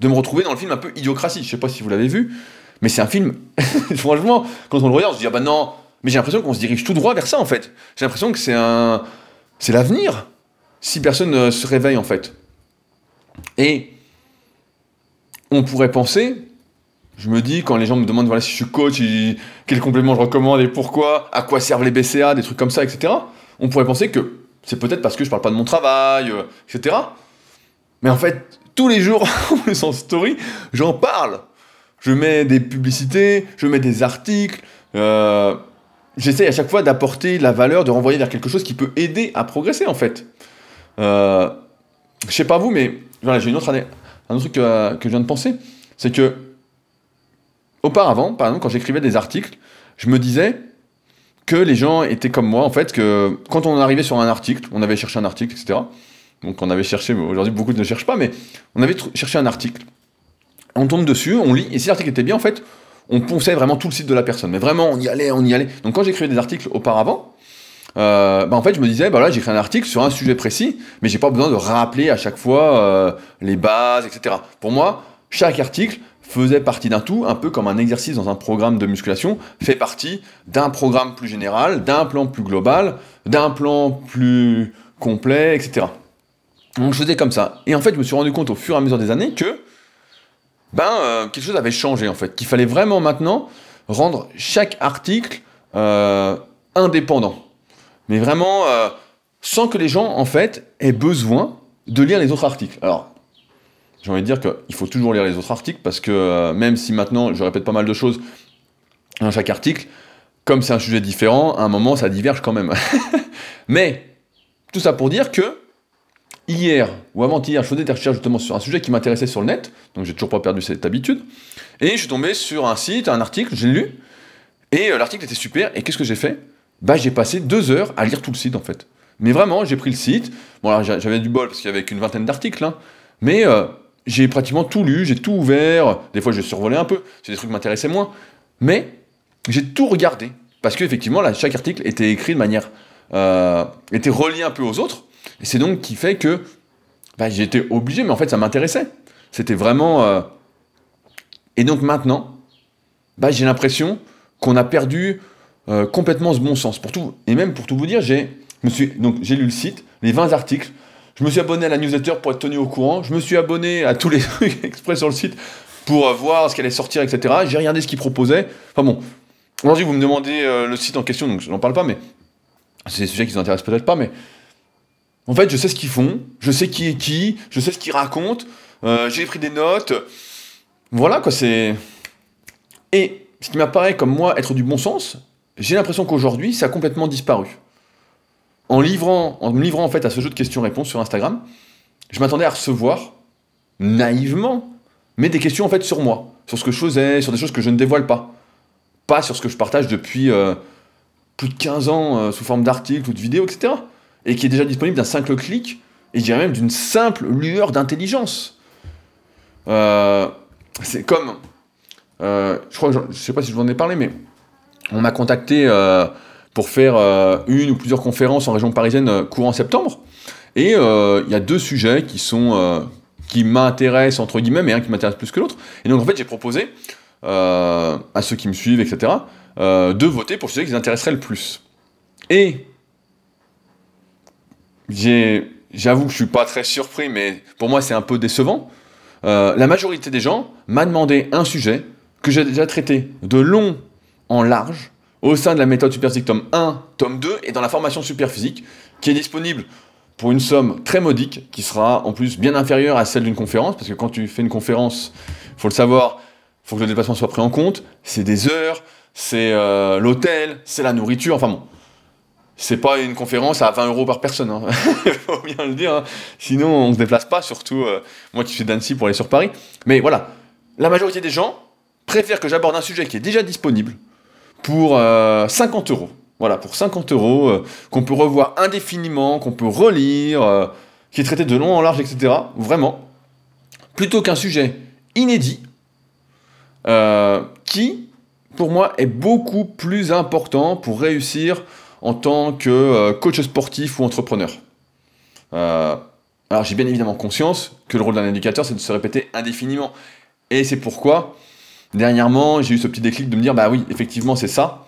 de me retrouver dans le film un peu Idiocratie. Je sais pas si vous l'avez vu, mais c'est un film, franchement, quand on le regarde, on se dit, ah bah non, mais j'ai l'impression qu'on se dirige tout droit vers ça, en fait. J'ai l'impression que c'est un... C'est l'avenir, si personne ne se réveille, en fait. Et on pourrait penser je me dis, quand les gens me demandent voilà, si je suis coach, quel complément je recommande et pourquoi, à quoi servent les BCA, des trucs comme ça, etc., on pourrait penser que c'est peut-être parce que je parle pas de mon travail, euh, etc. Mais en fait, tous les jours, en story, j'en parle. Je mets des publicités, je mets des articles. Euh, J'essaie à chaque fois d'apporter la valeur, de renvoyer vers quelque chose qui peut aider à progresser, en fait. Euh, je sais pas vous, mais voilà, j'ai une autre année, un autre truc que je viens de penser. C'est que Auparavant, par exemple, quand j'écrivais des articles, je me disais que les gens étaient comme moi, en fait, que quand on arrivait sur un article, on avait cherché un article, etc. Donc on avait cherché, aujourd'hui beaucoup ne cherchent pas, mais on avait cherché un article. On tombe dessus, on lit, et si l'article était bien, en fait, on ponçait vraiment tout le site de la personne. Mais vraiment, on y allait, on y allait. Donc quand j'écrivais des articles auparavant, euh, bah en fait, je me disais, bah là, j'écris un article sur un sujet précis, mais j'ai pas besoin de rappeler à chaque fois euh, les bases, etc. Pour moi, chaque article, faisait partie d'un tout, un peu comme un exercice dans un programme de musculation, fait partie d'un programme plus général, d'un plan plus global, d'un plan plus complet, etc. Donc je faisais comme ça. Et en fait, je me suis rendu compte au fur et à mesure des années que ben, euh, quelque chose avait changé, en fait. Qu'il fallait vraiment maintenant rendre chaque article euh, indépendant. Mais vraiment, euh, sans que les gens, en fait, aient besoin de lire les autres articles. Alors, j'ai envie de dire qu'il faut toujours lire les autres articles parce que euh, même si maintenant je répète pas mal de choses dans chaque article, comme c'est un sujet différent, à un moment ça diverge quand même. Mais tout ça pour dire que hier ou avant-hier, je faisais des recherches justement sur un sujet qui m'intéressait sur le net, donc j'ai toujours pas perdu cette habitude, et je suis tombé sur un site, un article, j'ai lu, et euh, l'article était super, et qu'est-ce que j'ai fait? Bah j'ai passé deux heures à lire tout le site en fait. Mais vraiment, j'ai pris le site, bon j'avais du bol parce qu'il y avait qu'une vingtaine d'articles, hein, mais euh, j'ai pratiquement tout lu, j'ai tout ouvert. Des fois, j'ai survolé un peu, c'est des trucs qui m'intéressaient moins. Mais j'ai tout regardé. Parce qu'effectivement, chaque article était écrit de manière. Euh, était relié un peu aux autres. Et c'est donc qui fait que bah, été obligé, mais en fait, ça m'intéressait. C'était vraiment. Euh, et donc maintenant, bah, j'ai l'impression qu'on a perdu euh, complètement ce bon sens. Pour tout, et même pour tout vous dire, j'ai lu le site, les 20 articles, je me suis abonné à la newsletter pour être tenu au courant, je me suis abonné à tous les trucs exprès sur le site pour voir ce qu'elle allait sortir, etc. J'ai regardé ce qu'ils proposaient. Enfin bon, aujourd'hui vous me demandez le site en question, donc je n'en parle pas, mais c'est des sujets qui vous intéressent peut-être pas, mais en fait, je sais ce qu'ils font, je sais qui est qui, je sais ce qu'ils racontent, euh, j'ai pris des notes. Voilà, quoi, c'est. Et ce qui m'apparaît comme moi être du bon sens, j'ai l'impression qu'aujourd'hui, ça a complètement disparu. En, livrant, en me livrant en fait à ce jeu de questions-réponses sur Instagram, je m'attendais à recevoir, naïvement, mais des questions en fait sur moi, sur ce que je faisais, sur des choses que je ne dévoile pas. Pas sur ce que je partage depuis euh, plus de 15 ans euh, sous forme d'articles ou de vidéos, etc et qui est déjà disponible d'un simple clic, et je dirais même d'une simple lueur d'intelligence. Euh, c'est comme, je crois, sais pas si je vous en ai parlé, mais on m'a contacté pour faire une ou plusieurs conférences en région parisienne courant septembre, et il y a deux sujets qui sont qui m'intéressent entre guillemets, mais un qui m'intéresse plus que l'autre. Et donc en fait, j'ai proposé à ceux qui me suivent, etc., de voter pour celui qui les intéresserait le plus. Et j'avoue que je suis pas très surpris, mais pour moi c'est un peu décevant. Euh, la majorité des gens m'a demandé un sujet que j'ai déjà traité de long en large au sein de la méthode Superphysique tome 1, tome 2 et dans la formation Superphysique qui est disponible pour une somme très modique qui sera en plus bien inférieure à celle d'une conférence parce que quand tu fais une conférence, faut le savoir, faut que le déplacement soit pris en compte, c'est des heures, c'est euh, l'hôtel, c'est la nourriture, enfin bon c'est pas une conférence à 20 euros par personne. Hein. faut bien le dire. Hein. Sinon, on se déplace pas, surtout euh, moi qui suis d'Annecy pour aller sur Paris. Mais voilà, la majorité des gens préfèrent que j'aborde un sujet qui est déjà disponible pour 50 euh, euros. Voilà, pour 50 euros, euh, qu'on peut revoir indéfiniment, qu'on peut relire, qui est traité de long en large, etc. Vraiment. Plutôt qu'un sujet inédit, qui, pour moi, est beaucoup plus important pour réussir en tant que euh, coach sportif ou entrepreneur. Euh, alors j'ai bien évidemment conscience que le rôle d'un éducateur, c'est de se répéter indéfiniment. Et c'est pourquoi, dernièrement, j'ai eu ce petit déclic de me dire, bah oui, effectivement, c'est ça.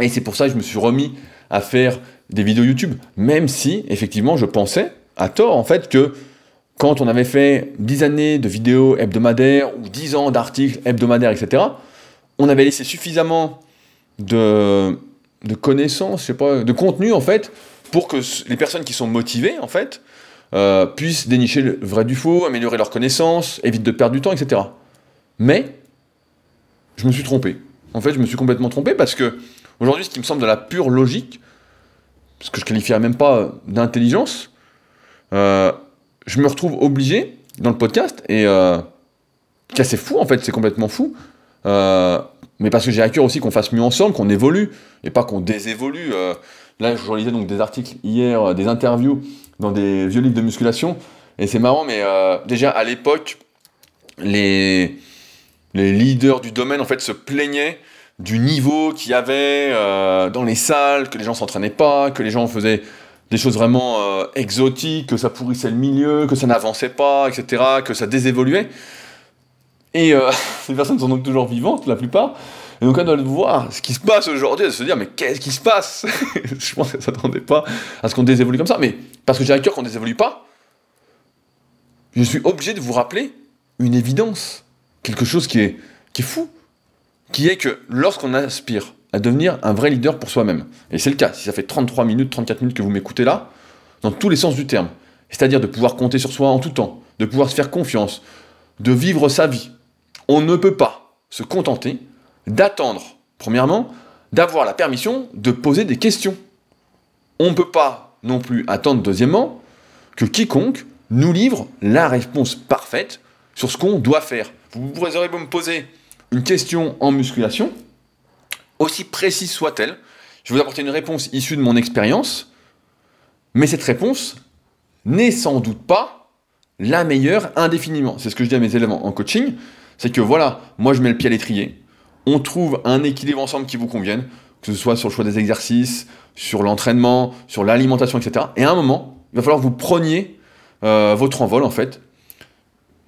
Et c'est pour ça que je me suis remis à faire des vidéos YouTube, même si, effectivement, je pensais, à tort, en fait, que quand on avait fait 10 années de vidéos hebdomadaires ou 10 ans d'articles hebdomadaires, etc., on avait laissé suffisamment de, de connaissances, je sais pas, de contenu en fait, pour que les personnes qui sont motivées en fait euh, puissent dénicher le vrai du faux, améliorer leurs connaissances, éviter de perdre du temps, etc. Mais je me suis trompé. En fait, je me suis complètement trompé parce que aujourd'hui, ce qui me semble de la pure logique, ce que je qualifierais même pas d'intelligence, euh, je me retrouve obligé dans le podcast et euh, c'est fou en fait, c'est complètement fou. Euh, mais parce que j'ai à cœur aussi qu'on fasse mieux ensemble, qu'on évolue, et pas qu'on désévolue. Là, je lisais donc des articles hier, des interviews dans des vieux livres de musculation, et c'est marrant, mais déjà à l'époque, les, les leaders du domaine en fait se plaignaient du niveau qu'il y avait dans les salles, que les gens s'entraînaient pas, que les gens faisaient des choses vraiment exotiques, que ça pourrissait le milieu, que ça n'avançait pas, etc., que ça désévoluait. Et euh, ces personnes sont donc toujours vivantes, la plupart. Et donc, on doit voir ce qui se passe aujourd'hui, de se dire, mais qu'est-ce qui se passe? Je pense qu'elle ne s'attendait pas à ce qu'on désévolue comme ça. Mais parce que j'ai à cœur qu'on ne désévolue pas, je suis obligé de vous rappeler une évidence. Quelque chose qui est, fou. Qui est que lorsqu'on aspire à devenir un vrai leader pour soi-même, et c'est le cas, si ça fait 33 minutes, 34 minutes que vous m'écoutez là, dans tous les sens du terme, c'est-à-dire de pouvoir compter sur soi en tout temps, de pouvoir se faire confiance, de vivre sa vie, on ne peut pas se contenter d'attendre, premièrement, d'avoir la permission de poser des questions. On ne peut pas non plus attendre, deuxièmement, que quiconque nous livre la réponse parfaite sur ce qu'on doit faire. Vous pourrez me poser une question en musculation, aussi précise soit-elle, je vais vous apporter une réponse issue de mon expérience, mais cette réponse n'est sans doute pas la meilleure indéfiniment. C'est ce que je dis à mes élèves en coaching c'est que voilà, moi je mets le pied à l'étrier, on trouve un équilibre ensemble qui vous convienne, que ce soit sur le choix des exercices, sur l'entraînement, sur l'alimentation, etc. Et à un moment, il va falloir que vous preniez euh, votre envol en fait,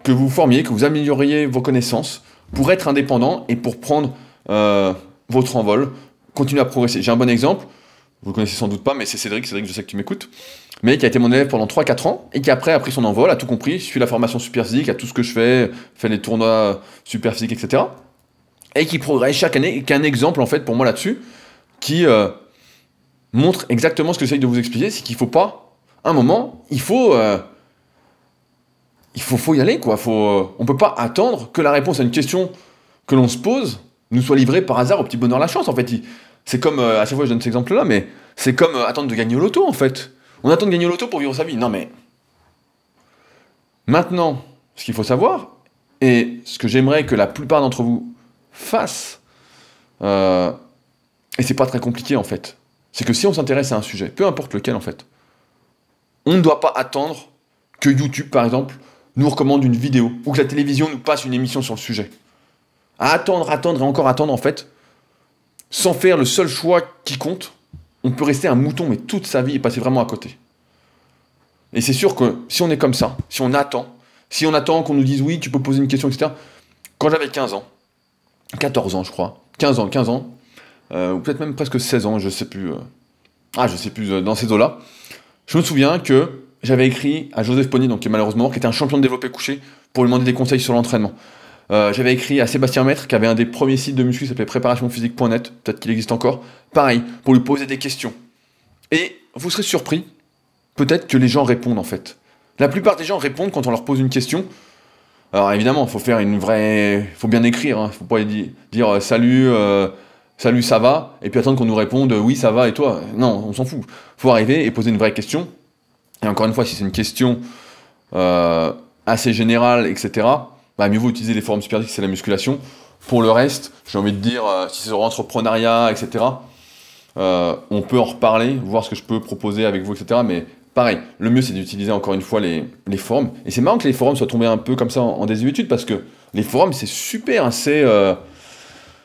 que vous formiez, que vous amélioriez vos connaissances pour être indépendant et pour prendre euh, votre envol continuer à progresser. J'ai un bon exemple, vous le connaissez sans doute pas, mais c'est Cédric, Cédric, je sais que tu m'écoutes, mais qui a été mon élève pendant 3-4 ans, et qui après a pris son envol, a tout compris, suit la formation super physique, a tout ce que je fais, fait les tournois super physiques, etc. Et qui progresse chaque année, et qui est un exemple en fait pour moi là-dessus, qui euh, montre exactement ce que j'essaye de vous expliquer, c'est qu'il faut pas, un moment, il faut... Euh, il faut, y aller, quoi. Faut, euh, on peut pas attendre que la réponse à une question que l'on se pose nous soit livrée par hasard au petit bonheur la chance. En fait, c'est comme, à chaque fois je donne cet exemple-là, mais c'est comme attendre de gagner au loto, en fait. On attend de gagner au loto pour vivre sa vie. Non, mais maintenant, ce qu'il faut savoir, et ce que j'aimerais que la plupart d'entre vous fassent, euh, et c'est pas très compliqué en fait, c'est que si on s'intéresse à un sujet, peu importe lequel en fait, on ne doit pas attendre que YouTube, par exemple, nous recommande une vidéo, ou que la télévision nous passe une émission sur le sujet. À attendre, attendre et encore attendre, en fait, sans faire le seul choix qui compte, on peut rester un mouton, mais toute sa vie et passer vraiment à côté. Et c'est sûr que si on est comme ça, si on attend, si on attend qu'on nous dise oui, tu peux poser une question, etc. Quand j'avais 15 ans, 14 ans je crois, 15 ans, 15 ans, euh, ou peut-être même presque 16 ans, je sais plus. Euh, ah, je sais plus, euh, dans ces eaux-là, je me souviens que j'avais écrit à Joseph Pony, donc qui est malheureusement mort, qui était un champion de développé couché, pour lui demander des conseils sur l'entraînement. j'avais écrit à Sébastien Maître, qui avait un des premiers sites de muscu qui s'appelait préparationphysique.net, peut-être qu'il existe encore, pareil, pour lui poser des questions. Et vous serez surpris, peut-être que les gens répondent en fait. La plupart des gens répondent quand on leur pose une question. Alors évidemment, il faut faire une vraie, faut bien écrire. Il hein. faut pas dire, euh, salut, euh, salut, ça va, et puis attendre qu'on nous réponde oui, ça va, et toi? Non, on s'en fout. Faut arriver et poser une vraie question. Et encore une fois, si c'est une question euh, assez générale, etc. Bah, mieux vaut utiliser les forums super c'est la musculation. Pour le reste, j'ai envie de dire, si c'est sur l'entrepreneuriat, etc. on peut en reparler, voir ce que je peux proposer avec vous, etc. Mais pareil, le mieux c'est d'utiliser encore une fois les, forums. Et c'est marrant que les forums soient tombés un peu comme ça en, désuétude parce que les forums c'est super, hein, euh,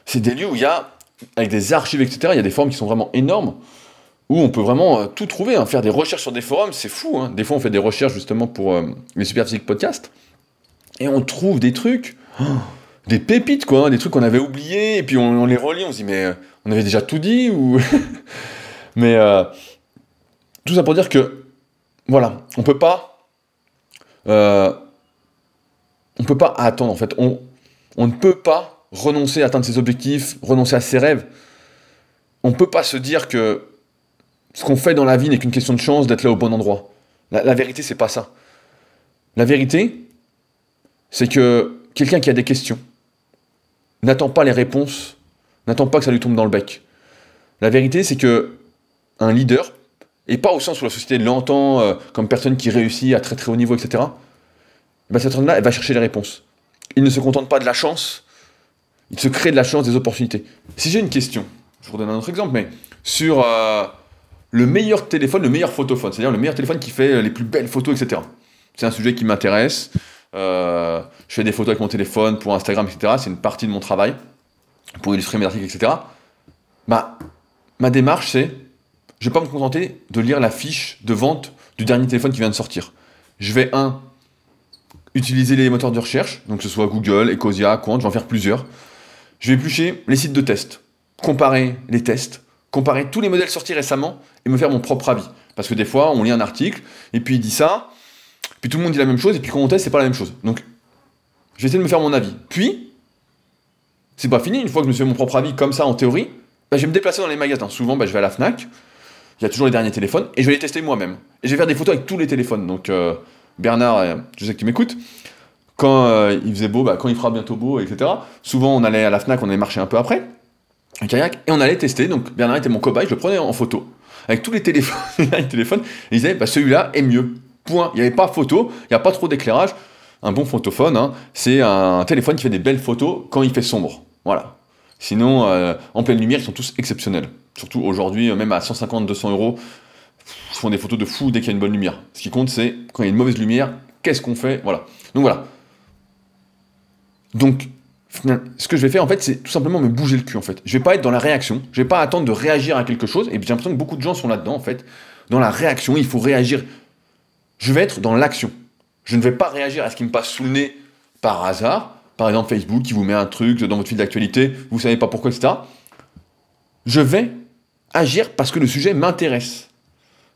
c'est des lieux où il y a, avec des archives, etc., il y a des forums qui sont vraiment énormes où on peut vraiment euh, tout trouver, hein. faire des recherches sur des forums, c'est fou. Hein. Des fois on fait des recherches justement pour euh, les Super Physique Podcast et on trouve des trucs. Oh, des pépites quoi, des trucs qu'on avait oubliés, et puis on, les relit, on se dit mais on avait déjà tout dit mais tout ça pour dire que voilà, on peut pas, euh, on peut pas attendre en fait. On ne peut pas renoncer à atteindre ses objectifs, renoncer à ses rêves. On ne peut pas se dire que ce qu'on fait dans la vie n'est qu'une question de chance d'être là au bon endroit. La, vérité, c'est pas ça. La vérité, c'est que quelqu'un qui a des questions n'attend pas les réponses, n'attend pas que ça lui tombe dans le bec. La vérité, c'est que un leader, et pas au sens où la société l'entend euh, comme personne qui réussit à très très haut niveau, etc., ben cette personne-là, elle va chercher les réponses. Il ne se contente pas de la chance, il se crée de la chance, des opportunités. Si j'ai une question, je vous donne un autre exemple, mais sur euh, le meilleur téléphone, le meilleur photophone, c'est-à-dire le meilleur téléphone qui fait les plus belles photos, etc. C'est un sujet qui m'intéresse. Euh, je fais des photos avec mon téléphone pour Instagram, etc. C'est une partie de mon travail pour illustrer mes articles, etc. Ma démarche, c'est je vais pas me contenter de lire la fiche de vente du dernier téléphone qui vient de sortir. Je vais, un, utiliser les moteurs de recherche, donc que ce soit Google, Ecosia, Quant, je vais en faire plusieurs. Je vais éplucher les sites de tests, comparer les tests, comparer tous les modèles sortis récemment et me faire mon propre avis. Parce que des fois, on lit un article, et puis il dit ça, puis tout le monde dit la même chose, et puis quand on teste, c'est pas la même chose. Donc, je vais essayer de me faire mon avis. Puis, c'est pas fini, une fois que je me suis fait mon propre avis comme ça en théorie, bah, je vais me déplacer dans les magasins. Souvent, bah, je vais à la FNAC, il y a toujours les derniers téléphones, et je vais les tester moi-même. Et je vais faire des photos avec tous les téléphones. Donc euh, Bernard, euh, je sais que tu m'écoutes, quand euh, il faisait beau, bah, quand il fera bientôt beau, etc. Souvent on allait à la FNAC, on allait marcher un peu après, un kayak, et on allait tester. Donc Bernard était mon cobaye, je le prenais en photo, avec tous les téléphones, les téléphones et il disait, bah, celui-là est mieux. Point. Il n'y avait pas photo, il n'y a pas trop d'éclairage. Un bon photophone, hein, c'est un téléphone qui fait des belles photos quand il fait sombre. Voilà. Sinon, en pleine lumière, ils sont tous exceptionnels. Surtout aujourd'hui, même à 150-200 euros, ils font des photos de fou dès qu'il y a une bonne lumière. Ce qui compte, c'est quand il y a une mauvaise lumière, qu'est-ce qu'on fait? Voilà. Donc voilà. Donc, ce que je vais faire, en fait, c'est tout simplement me bouger le cul, en fait. Je vais pas être dans la réaction, je vais pas attendre de réagir à quelque chose, et j'ai l'impression que beaucoup de gens sont là-dedans, en fait. Dans la réaction, il faut réagir. Je vais être dans l'action. Je ne vais pas réagir à ce qui me passe sous le nez par hasard. Par exemple, Facebook qui vous met un truc dans votre fil d'actualité, vous savez pas pourquoi, etc je vais agir parce que le sujet m'intéresse.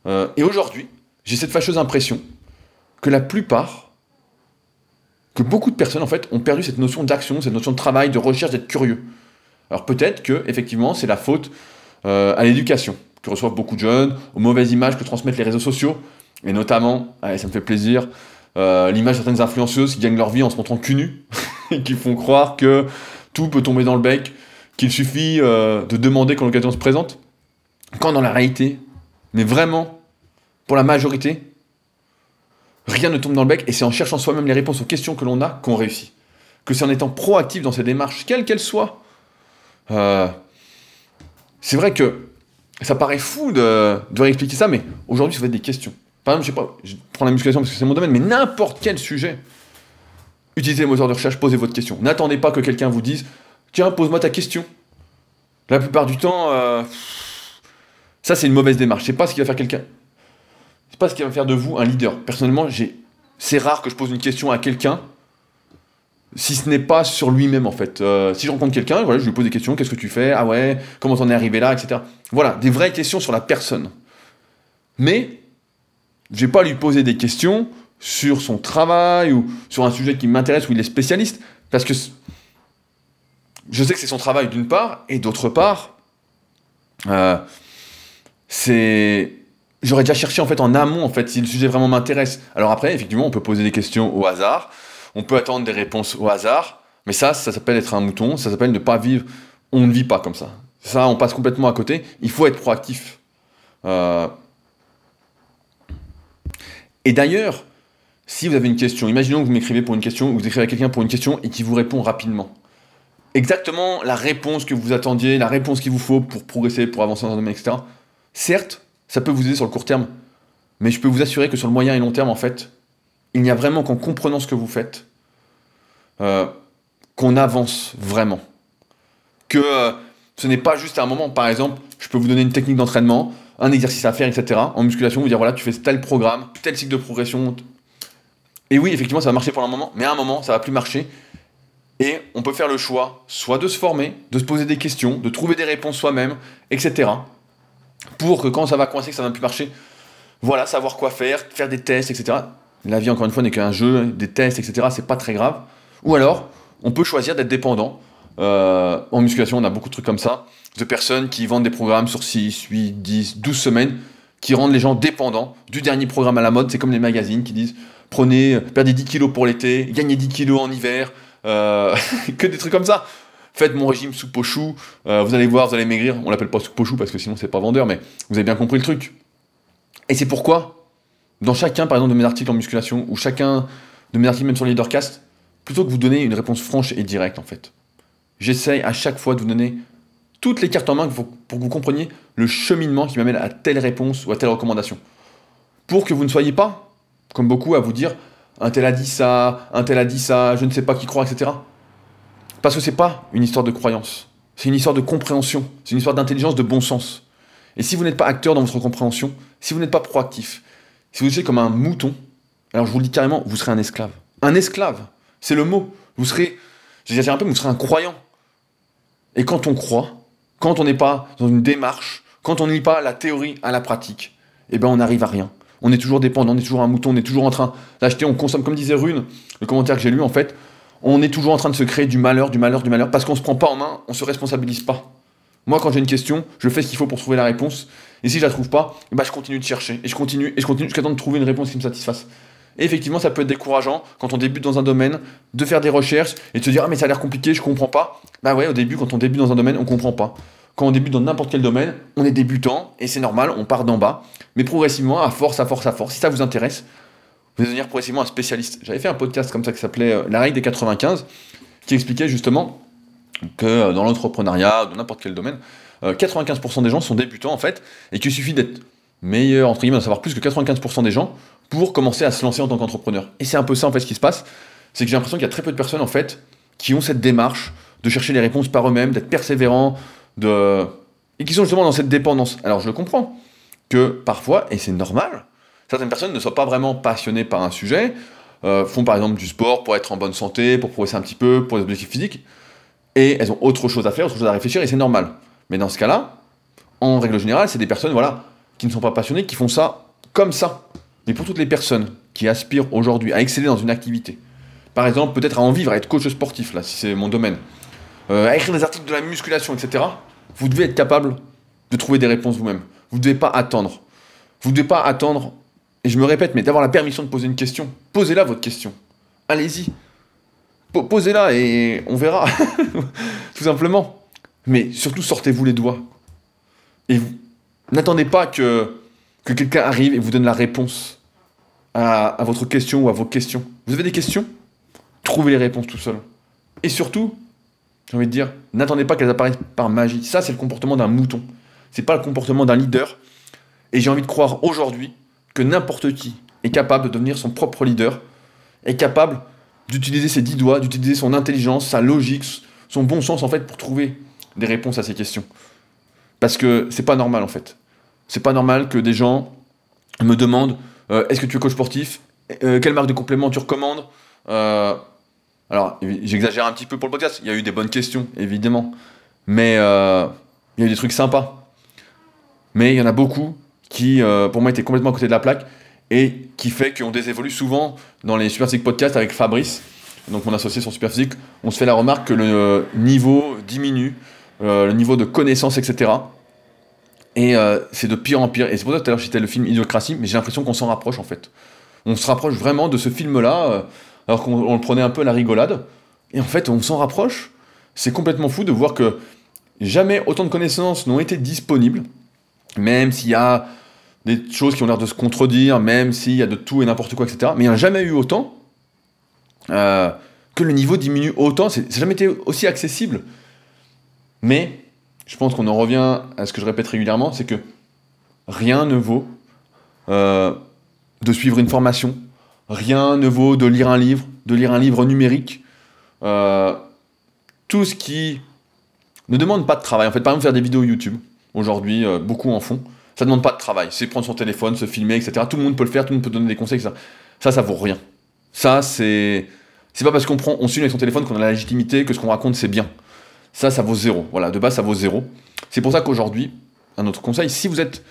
Euh, et aujourd'hui, j'ai cette fâcheuse impression que la plupart, que beaucoup de personnes en fait ont perdu cette notion d'action, cette notion de travail, de recherche, d'être curieux. Alors peut-être que effectivement c'est la faute euh, à l'éducation que reçoivent beaucoup de jeunes, aux mauvaises images que transmettent les réseaux sociaux, et notamment, allez, ça me fait plaisir, euh, l'image de certaines influenceuses qui gagnent leur vie en se montrant cul nu, et qui font croire que tout peut tomber dans le bec, qu'il suffit euh, de demander quand l'occasion se présente, quand dans la réalité, mais vraiment, pour la majorité, rien ne tombe dans le bec, et c'est en cherchant soi-même les réponses aux questions que l'on a qu'on réussit. Que c'est en étant proactif dans ces démarches, quelles qu'elles soient. Euh, c'est vrai que ça paraît fou de, de expliquer ça, mais aujourd'hui, ça va être des questions. Par exemple, je sais pas, je prends la musculation parce que c'est mon domaine, mais n'importe quel sujet. Utilisez les moteurs de recherche, posez votre question. N'attendez pas que quelqu'un vous dise Tiens, pose-moi ta question. La plupart du temps, euh, ça c'est une mauvaise démarche. C'est pas ce qui va faire quelqu'un. Pas ce qui va faire de vous un leader. Personnellement, c'est rare que je pose une question à quelqu'un si ce n'est pas sur lui-même en fait. Euh, si je rencontre quelqu'un, voilà, je lui pose des questions, qu'est-ce que tu fais? Ah ouais, comment t'en es arrivé là, etc. Voilà, des vraies questions sur la personne. Mais je vais pas lui poser des questions sur son travail ou sur un sujet qui m'intéresse où il est spécialiste, parce que je sais que c'est son travail d'une part, et d'autre part, euh, c'est j'aurais déjà cherché en fait en amont en fait si le sujet vraiment m'intéresse. Alors après, effectivement, on peut poser des questions au hasard, on peut attendre des réponses au hasard, mais ça, ça s'appelle être un mouton, ça s'appelle ne pas vivre. On ne vit pas comme ça. Ça, on passe complètement à côté. Il faut être proactif. Euh, et d'ailleurs, si vous avez une question, imaginons que vous m'écrivez pour une question, ou vous écrivez à quelqu'un pour une question et qui vous répond rapidement. Exactement la réponse que vous attendiez, la réponse qu'il vous faut pour progresser, pour avancer dans un domaine, etc. Certes, ça peut vous aider sur le court terme, mais je peux vous assurer que sur le moyen et long terme, en fait, il n'y a vraiment qu'en comprenant ce que vous faites euh, qu'on avance vraiment. Que euh, ce n'est pas juste à un moment, par exemple, je peux vous donner une technique d'entraînement, un exercice à faire, etc. En musculation, vous dire voilà, tu fais tel programme, tel cycle de progression. Et oui, effectivement, ça va marcher pour un moment, mais à un moment, ça va plus marcher. Et on peut faire le choix, soit de se former, de se poser des questions, de trouver des réponses soi-même, etc. Pour que quand ça va coincer, que ça va plus marcher, voilà, savoir quoi faire, faire des tests, etc. La vie, encore une fois, n'est qu'un jeu, des tests, etc. C'est pas très grave. Ou alors, on peut choisir d'être dépendant. Euh, en musculation, on a beaucoup de trucs comme ça, de personnes qui vendent des programmes sur 6, 8, 10, 12 semaines, qui rendent les gens dépendants du dernier programme à la mode. C'est comme les magazines qui disent prenez, perdez 10 kilos pour l'été, gagnez 10 kilos en hiver, euh, que des trucs comme ça. Faites mon régime sous pochou, euh, vous allez voir, vous allez maigrir. On l'appelle pas sous pochou parce que sinon c'est pas vendeur, mais vous avez bien compris le truc. Et c'est pourquoi, dans chacun, par exemple, de mes articles en musculation, ou chacun de mes articles même sur le leadercast, plutôt que vous donner une réponse franche et directe, en fait, j'essaye à chaque fois de vous donner toutes les cartes en main pour que vous compreniez le cheminement qui m'amène à telle réponse ou à telle recommandation. Pour que vous ne soyez pas, comme beaucoup, à vous dire un tel a dit ça, un tel a dit ça, je ne sais pas qui croit, etc. Parce que c'est pas une histoire de croyance, c'est une histoire de compréhension, c'est une histoire d'intelligence, de bon sens. Et si vous n'êtes pas acteur dans votre compréhension, si vous n'êtes pas proactif, si vous êtes comme un mouton, alors je vous le dis carrément, vous serez un esclave. Un esclave, c'est le mot. Vous serez, j'exagère un peu, vous serez un croyant. Et quand on croit, quand on n'est pas dans une démarche, quand on ne lit pas la théorie à la pratique, eh ben on n'arrive à rien on est toujours dépendant, on est toujours un mouton, on est toujours en train d'acheter, on consomme, comme disait Rune, le commentaire que j'ai lu en fait, on est toujours en train de se créer du malheur, du malheur, du malheur, parce qu'on se prend pas en main, on se responsabilise pas. Moi, quand j'ai une question, je fais ce qu'il faut pour trouver la réponse, et si je la trouve pas, bah, je continue de chercher, et je continue, et je continue jusqu'à temps de trouver une réponse qui me satisfasse. Et effectivement, ça peut être décourageant quand on débute dans un domaine, de faire des recherches et de se dire ah mais ça a l'air compliqué, je comprends pas. Bah ouais, au début, quand on débute dans un domaine, on comprend pas quand on débute dans n'importe quel domaine, on est débutant et c'est normal, on part d'en bas. Mais progressivement, à force, à force, à force, si ça vous intéresse, vous devenir progressivement un spécialiste. J'avais fait un podcast comme ça qui s'appelait euh, La règle des 95, qui expliquait justement que euh, dans l'entrepreneuriat, dans n'importe quel domaine, 95% euh, des gens sont débutants en fait, et qu'il suffit d'être meilleur, entre guillemets, d'en savoir plus que 95% des gens pour commencer à se lancer en tant qu'entrepreneur. Et c'est un peu ça en fait ce qui se passe, c'est que j'ai l'impression qu'il y a très peu de personnes en fait qui ont cette démarche de chercher les réponses par eux-mêmes, d'être persévérants, de... et qui sont justement dans cette dépendance. Alors je le comprends, que parfois, et c'est normal, certaines personnes ne soient pas vraiment passionnées par un sujet, euh, font par exemple du sport pour être en bonne santé, pour progresser un petit peu, pour les objectifs physiques, et elles ont autre chose à faire, autre chose à réfléchir, et c'est normal. Mais dans ce cas-là, en règle générale, c'est des personnes voilà, qui ne sont pas passionnées, qui font ça comme ça. Mais pour toutes les personnes qui aspirent aujourd'hui à exceller dans une activité, par exemple, peut-être à en vivre, à être coach sportif, là, si c'est mon domaine, euh, à écrire des articles de la musculation, etc., vous devez être capable de trouver des réponses vous-même. Vous ne devez pas attendre. Vous ne devez pas attendre, et je me répète, mais d'avoir la permission de poser une question. Posez-la votre question. Allez-y. Posez-la et on verra. Tout simplement. Mais surtout, sortez-vous les doigts. Et n'attendez pas que, que quelqu'un arrive et vous donne la réponse à, à votre question ou à vos questions. Vous avez des questions? Trouvez les réponses tout seul. Et surtout, j'ai envie de dire, n'attendez pas qu'elles apparaissent par magie. Ça, c'est le comportement d'un mouton. C'est pas le comportement d'un leader. Et j'ai envie de croire aujourd'hui n'importe qui est capable de devenir son propre leader, est capable d'utiliser ses dix doigts, d'utiliser son intelligence, sa logique, son bon sens en fait pour trouver des réponses à ces questions. Parce que c'est pas normal en fait. C'est pas normal que des gens me demandent euh, est-ce que tu es coach sportif? Euh, Quelle marque de complément tu recommandes? Euh, Alors, j'exagère un petit peu pour le podcast. Il y a eu des bonnes questions, évidemment. Mais il y a eu des trucs sympas. Mais il y en a beaucoup qui, pour moi, étaient complètement à côté de la plaque et qui fait qu'on désévolue souvent dans les Superphysique Podcasts avec Fabrice, donc mon associé sur Superphysique, on se fait la remarque que le niveau diminue, euh, le niveau de connaissance, etc. Et euh, c'est de pire en pire. Et c'est pour ça que tout à l'heure j'étais le film Idiocratie, mais j'ai l'impression qu'on s'en rapproche en fait. On se rapproche vraiment de ce film-là, euh, alors qu'on le prenait un peu à la rigolade. Et en fait, on s'en rapproche. C'est complètement fou de voir que jamais autant de connaissances n'ont été disponibles, même s'il y a des choses qui ont l'air de se contredire, même s'il y a de tout et n'importe quoi, etc. Mais il n'y en a jamais eu autant euh, que le niveau diminue autant. C'est jamais été aussi accessible. Mais je pense qu'on en revient à ce que je répète régulièrement, c'est que rien ne vaut euh, de suivre une formation, rien ne vaut de lire un livre, de lire un livre numérique. Euh, tout ce qui ne demande pas de travail. En fait, par exemple, faire des vidéos YouTube, aujourd'hui, beaucoup en font. Ça demande pas de travail. C'est prendre son téléphone, se filmer, etc. Tout le monde peut le faire, tout le monde peut donner des conseils, etc. Ça, ça vaut rien. Ça, c'est. C'est pas parce qu'on prend, on avec son téléphone qu'on a la légitimité que ce qu'on raconte c'est bien. Ça, ça vaut zéro. Voilà, de base, ça vaut zéro. C'est pour ça qu'aujourd'hui, un autre conseil, si vous êtes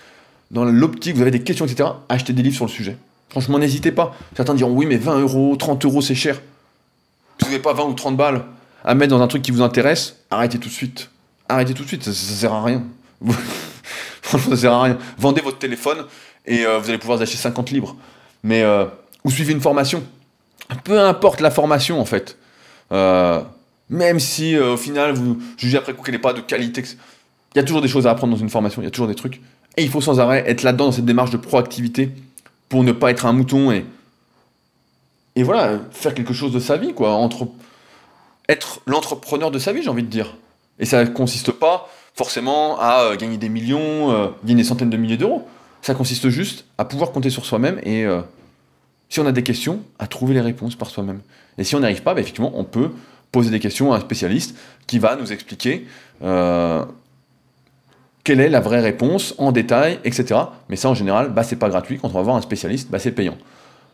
dans l'optique, vous avez des questions, etc., achetez des livres sur le sujet. Franchement, n'hésitez pas. Certains diront oui, mais 20 euros, 30 euros, c'est cher. Vous n'avez pas 20 ou 30 balles à mettre dans un truc qui vous intéresse, arrêtez tout de suite. Arrêtez tout de suite, ça, ça sert à rien. Franchement, ça sert à rien. Vendez votre téléphone et euh, vous allez pouvoir acheter 50 livres. Mais, euh, ou suivez une formation. Peu importe la formation, en fait. Euh, même si, au final, vous jugez après coup qu'elle n'est pas de qualité. Il y a toujours des choses à apprendre dans une formation, il y a toujours des trucs. Et il faut sans arrêt être là-dedans, dans cette démarche de proactivité, pour ne pas être un mouton et, et voilà, faire quelque chose de sa vie, quoi. Entre, être l'entrepreneur de sa vie, j'ai envie de dire. Et ça consiste pas forcément à euh, gagner des millions, euh, gagner des centaines de milliers d'euros. Ça consiste juste à pouvoir compter sur soi-même et euh, si on a des questions, à trouver les réponses par soi-même. Et si on n'y arrive pas, bah, effectivement, on peut poser des questions à un spécialiste qui va nous expliquer quelle est la vraie réponse en détail, etc. Mais ça, en général, bah, c'est pas gratuit. Quand on va voir un spécialiste, bah, c'est payant.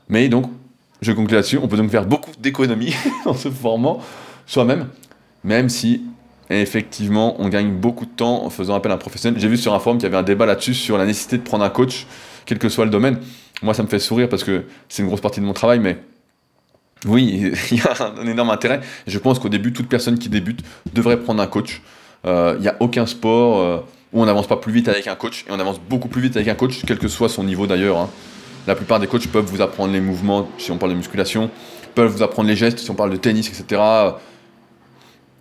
Mais donc, je conclue là-dessus, on peut donc faire beaucoup d'économies en se formant soi-même, même si et effectivement, on gagne beaucoup de temps en faisant appel à un professionnel. J'ai vu sur un forum qu'il y avait un débat là-dessus sur la nécessité de prendre un coach, quel que soit le domaine. Moi, ça me fait sourire parce que c'est une grosse partie de mon travail, mais oui, il y a un énorme intérêt. Je pense qu'au début, toute personne qui débute devrait prendre un coach. Euh, il n'y a aucun sport euh, où on n'avance pas plus vite avec un coach, et on avance beaucoup plus vite avec un coach, quel que soit son niveau d'ailleurs. Hein. La plupart des coachs peuvent vous apprendre les mouvements, si on parle de musculation, peuvent vous apprendre les gestes, si on parle de tennis, etc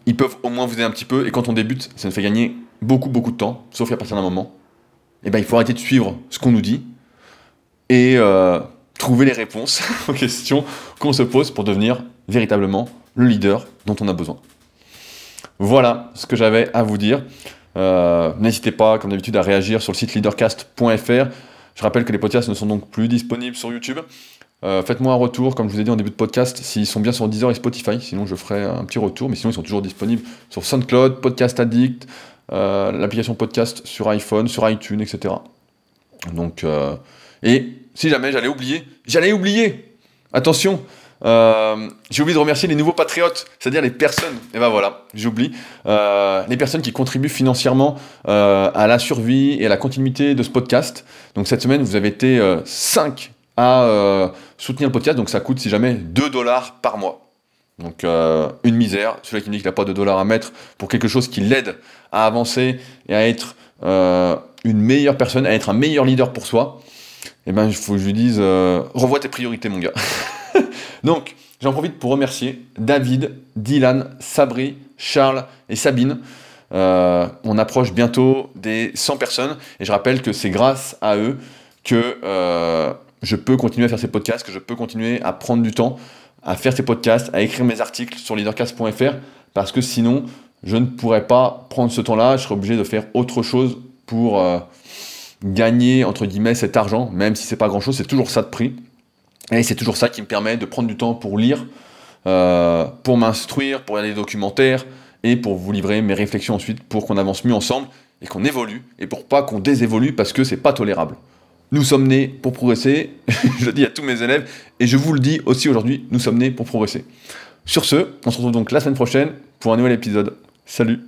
ils peuvent au moins vous aider un petit peu. Et quand on débute, ça nous fait gagner beaucoup, beaucoup de temps, sauf à partir d'un moment. Eh ben, il faut arrêter de suivre ce qu'on nous dit et euh, trouver les réponses aux questions qu'on se pose pour devenir véritablement le leader dont on a besoin. Voilà ce que j'avais à vous dire. Euh, n'hésitez pas, comme d'habitude, à réagir sur le site leadercast.fr. Je rappelle que les podcasts ne sont donc plus disponibles sur YouTube. Euh, faites-moi un retour, comme je vous ai dit en début de podcast, s'ils sont bien sur Deezer et Spotify. Sinon, je ferai un petit retour. Mais sinon, ils sont toujours disponibles sur SoundCloud, Podcast Addict, euh, l'application podcast sur iPhone, sur iTunes, etc. Donc, euh, et si jamais j'allais oublier, j'allais oublier Attention j'ai oublié de remercier les nouveaux patriotes, c'est-à-dire les personnes, et ben voilà, j'oublie, les personnes qui contribuent financièrement à la survie et à la continuité de ce podcast. Donc cette semaine, vous avez été 5 à soutenir le podcast, donc ça coûte si jamais 2 dollars par mois. Donc une misère, celui qui me dit qu'il n'a pas de dollars à mettre pour quelque chose qui l'aide à avancer et à être une meilleure personne, à être un meilleur leader pour soi, eh ben il faut que je lui dise, revois tes priorités mon gars. Donc, j'en profite pour remercier David, Dylan, Sabri, Charles et Sabine. Euh, on approche bientôt des 100 personnes et je rappelle que c'est grâce à eux que euh, je peux continuer à faire ces podcasts, que je peux continuer à prendre du temps à faire ces podcasts, à écrire mes articles sur leadercast.fr parce que sinon je ne pourrais pas prendre ce temps-là, je serais obligé de faire autre chose pour euh, gagner entre guillemets cet argent, même si c'est pas grand-chose, c'est toujours ça de prix. Et c'est toujours ça qui me permet de prendre du temps pour lire, euh, pour m'instruire, pour regarder des documentaires et pour vous livrer mes réflexions ensuite pour qu'on avance mieux ensemble et qu'on évolue et pour pas qu'on désévolue parce que c'est pas tolérable. Nous sommes nés pour progresser, je le dis à tous mes élèves et je vous le dis aussi aujourd'hui, nous sommes nés pour progresser. Sur ce, on se retrouve donc la semaine prochaine pour un nouvel épisode. Salut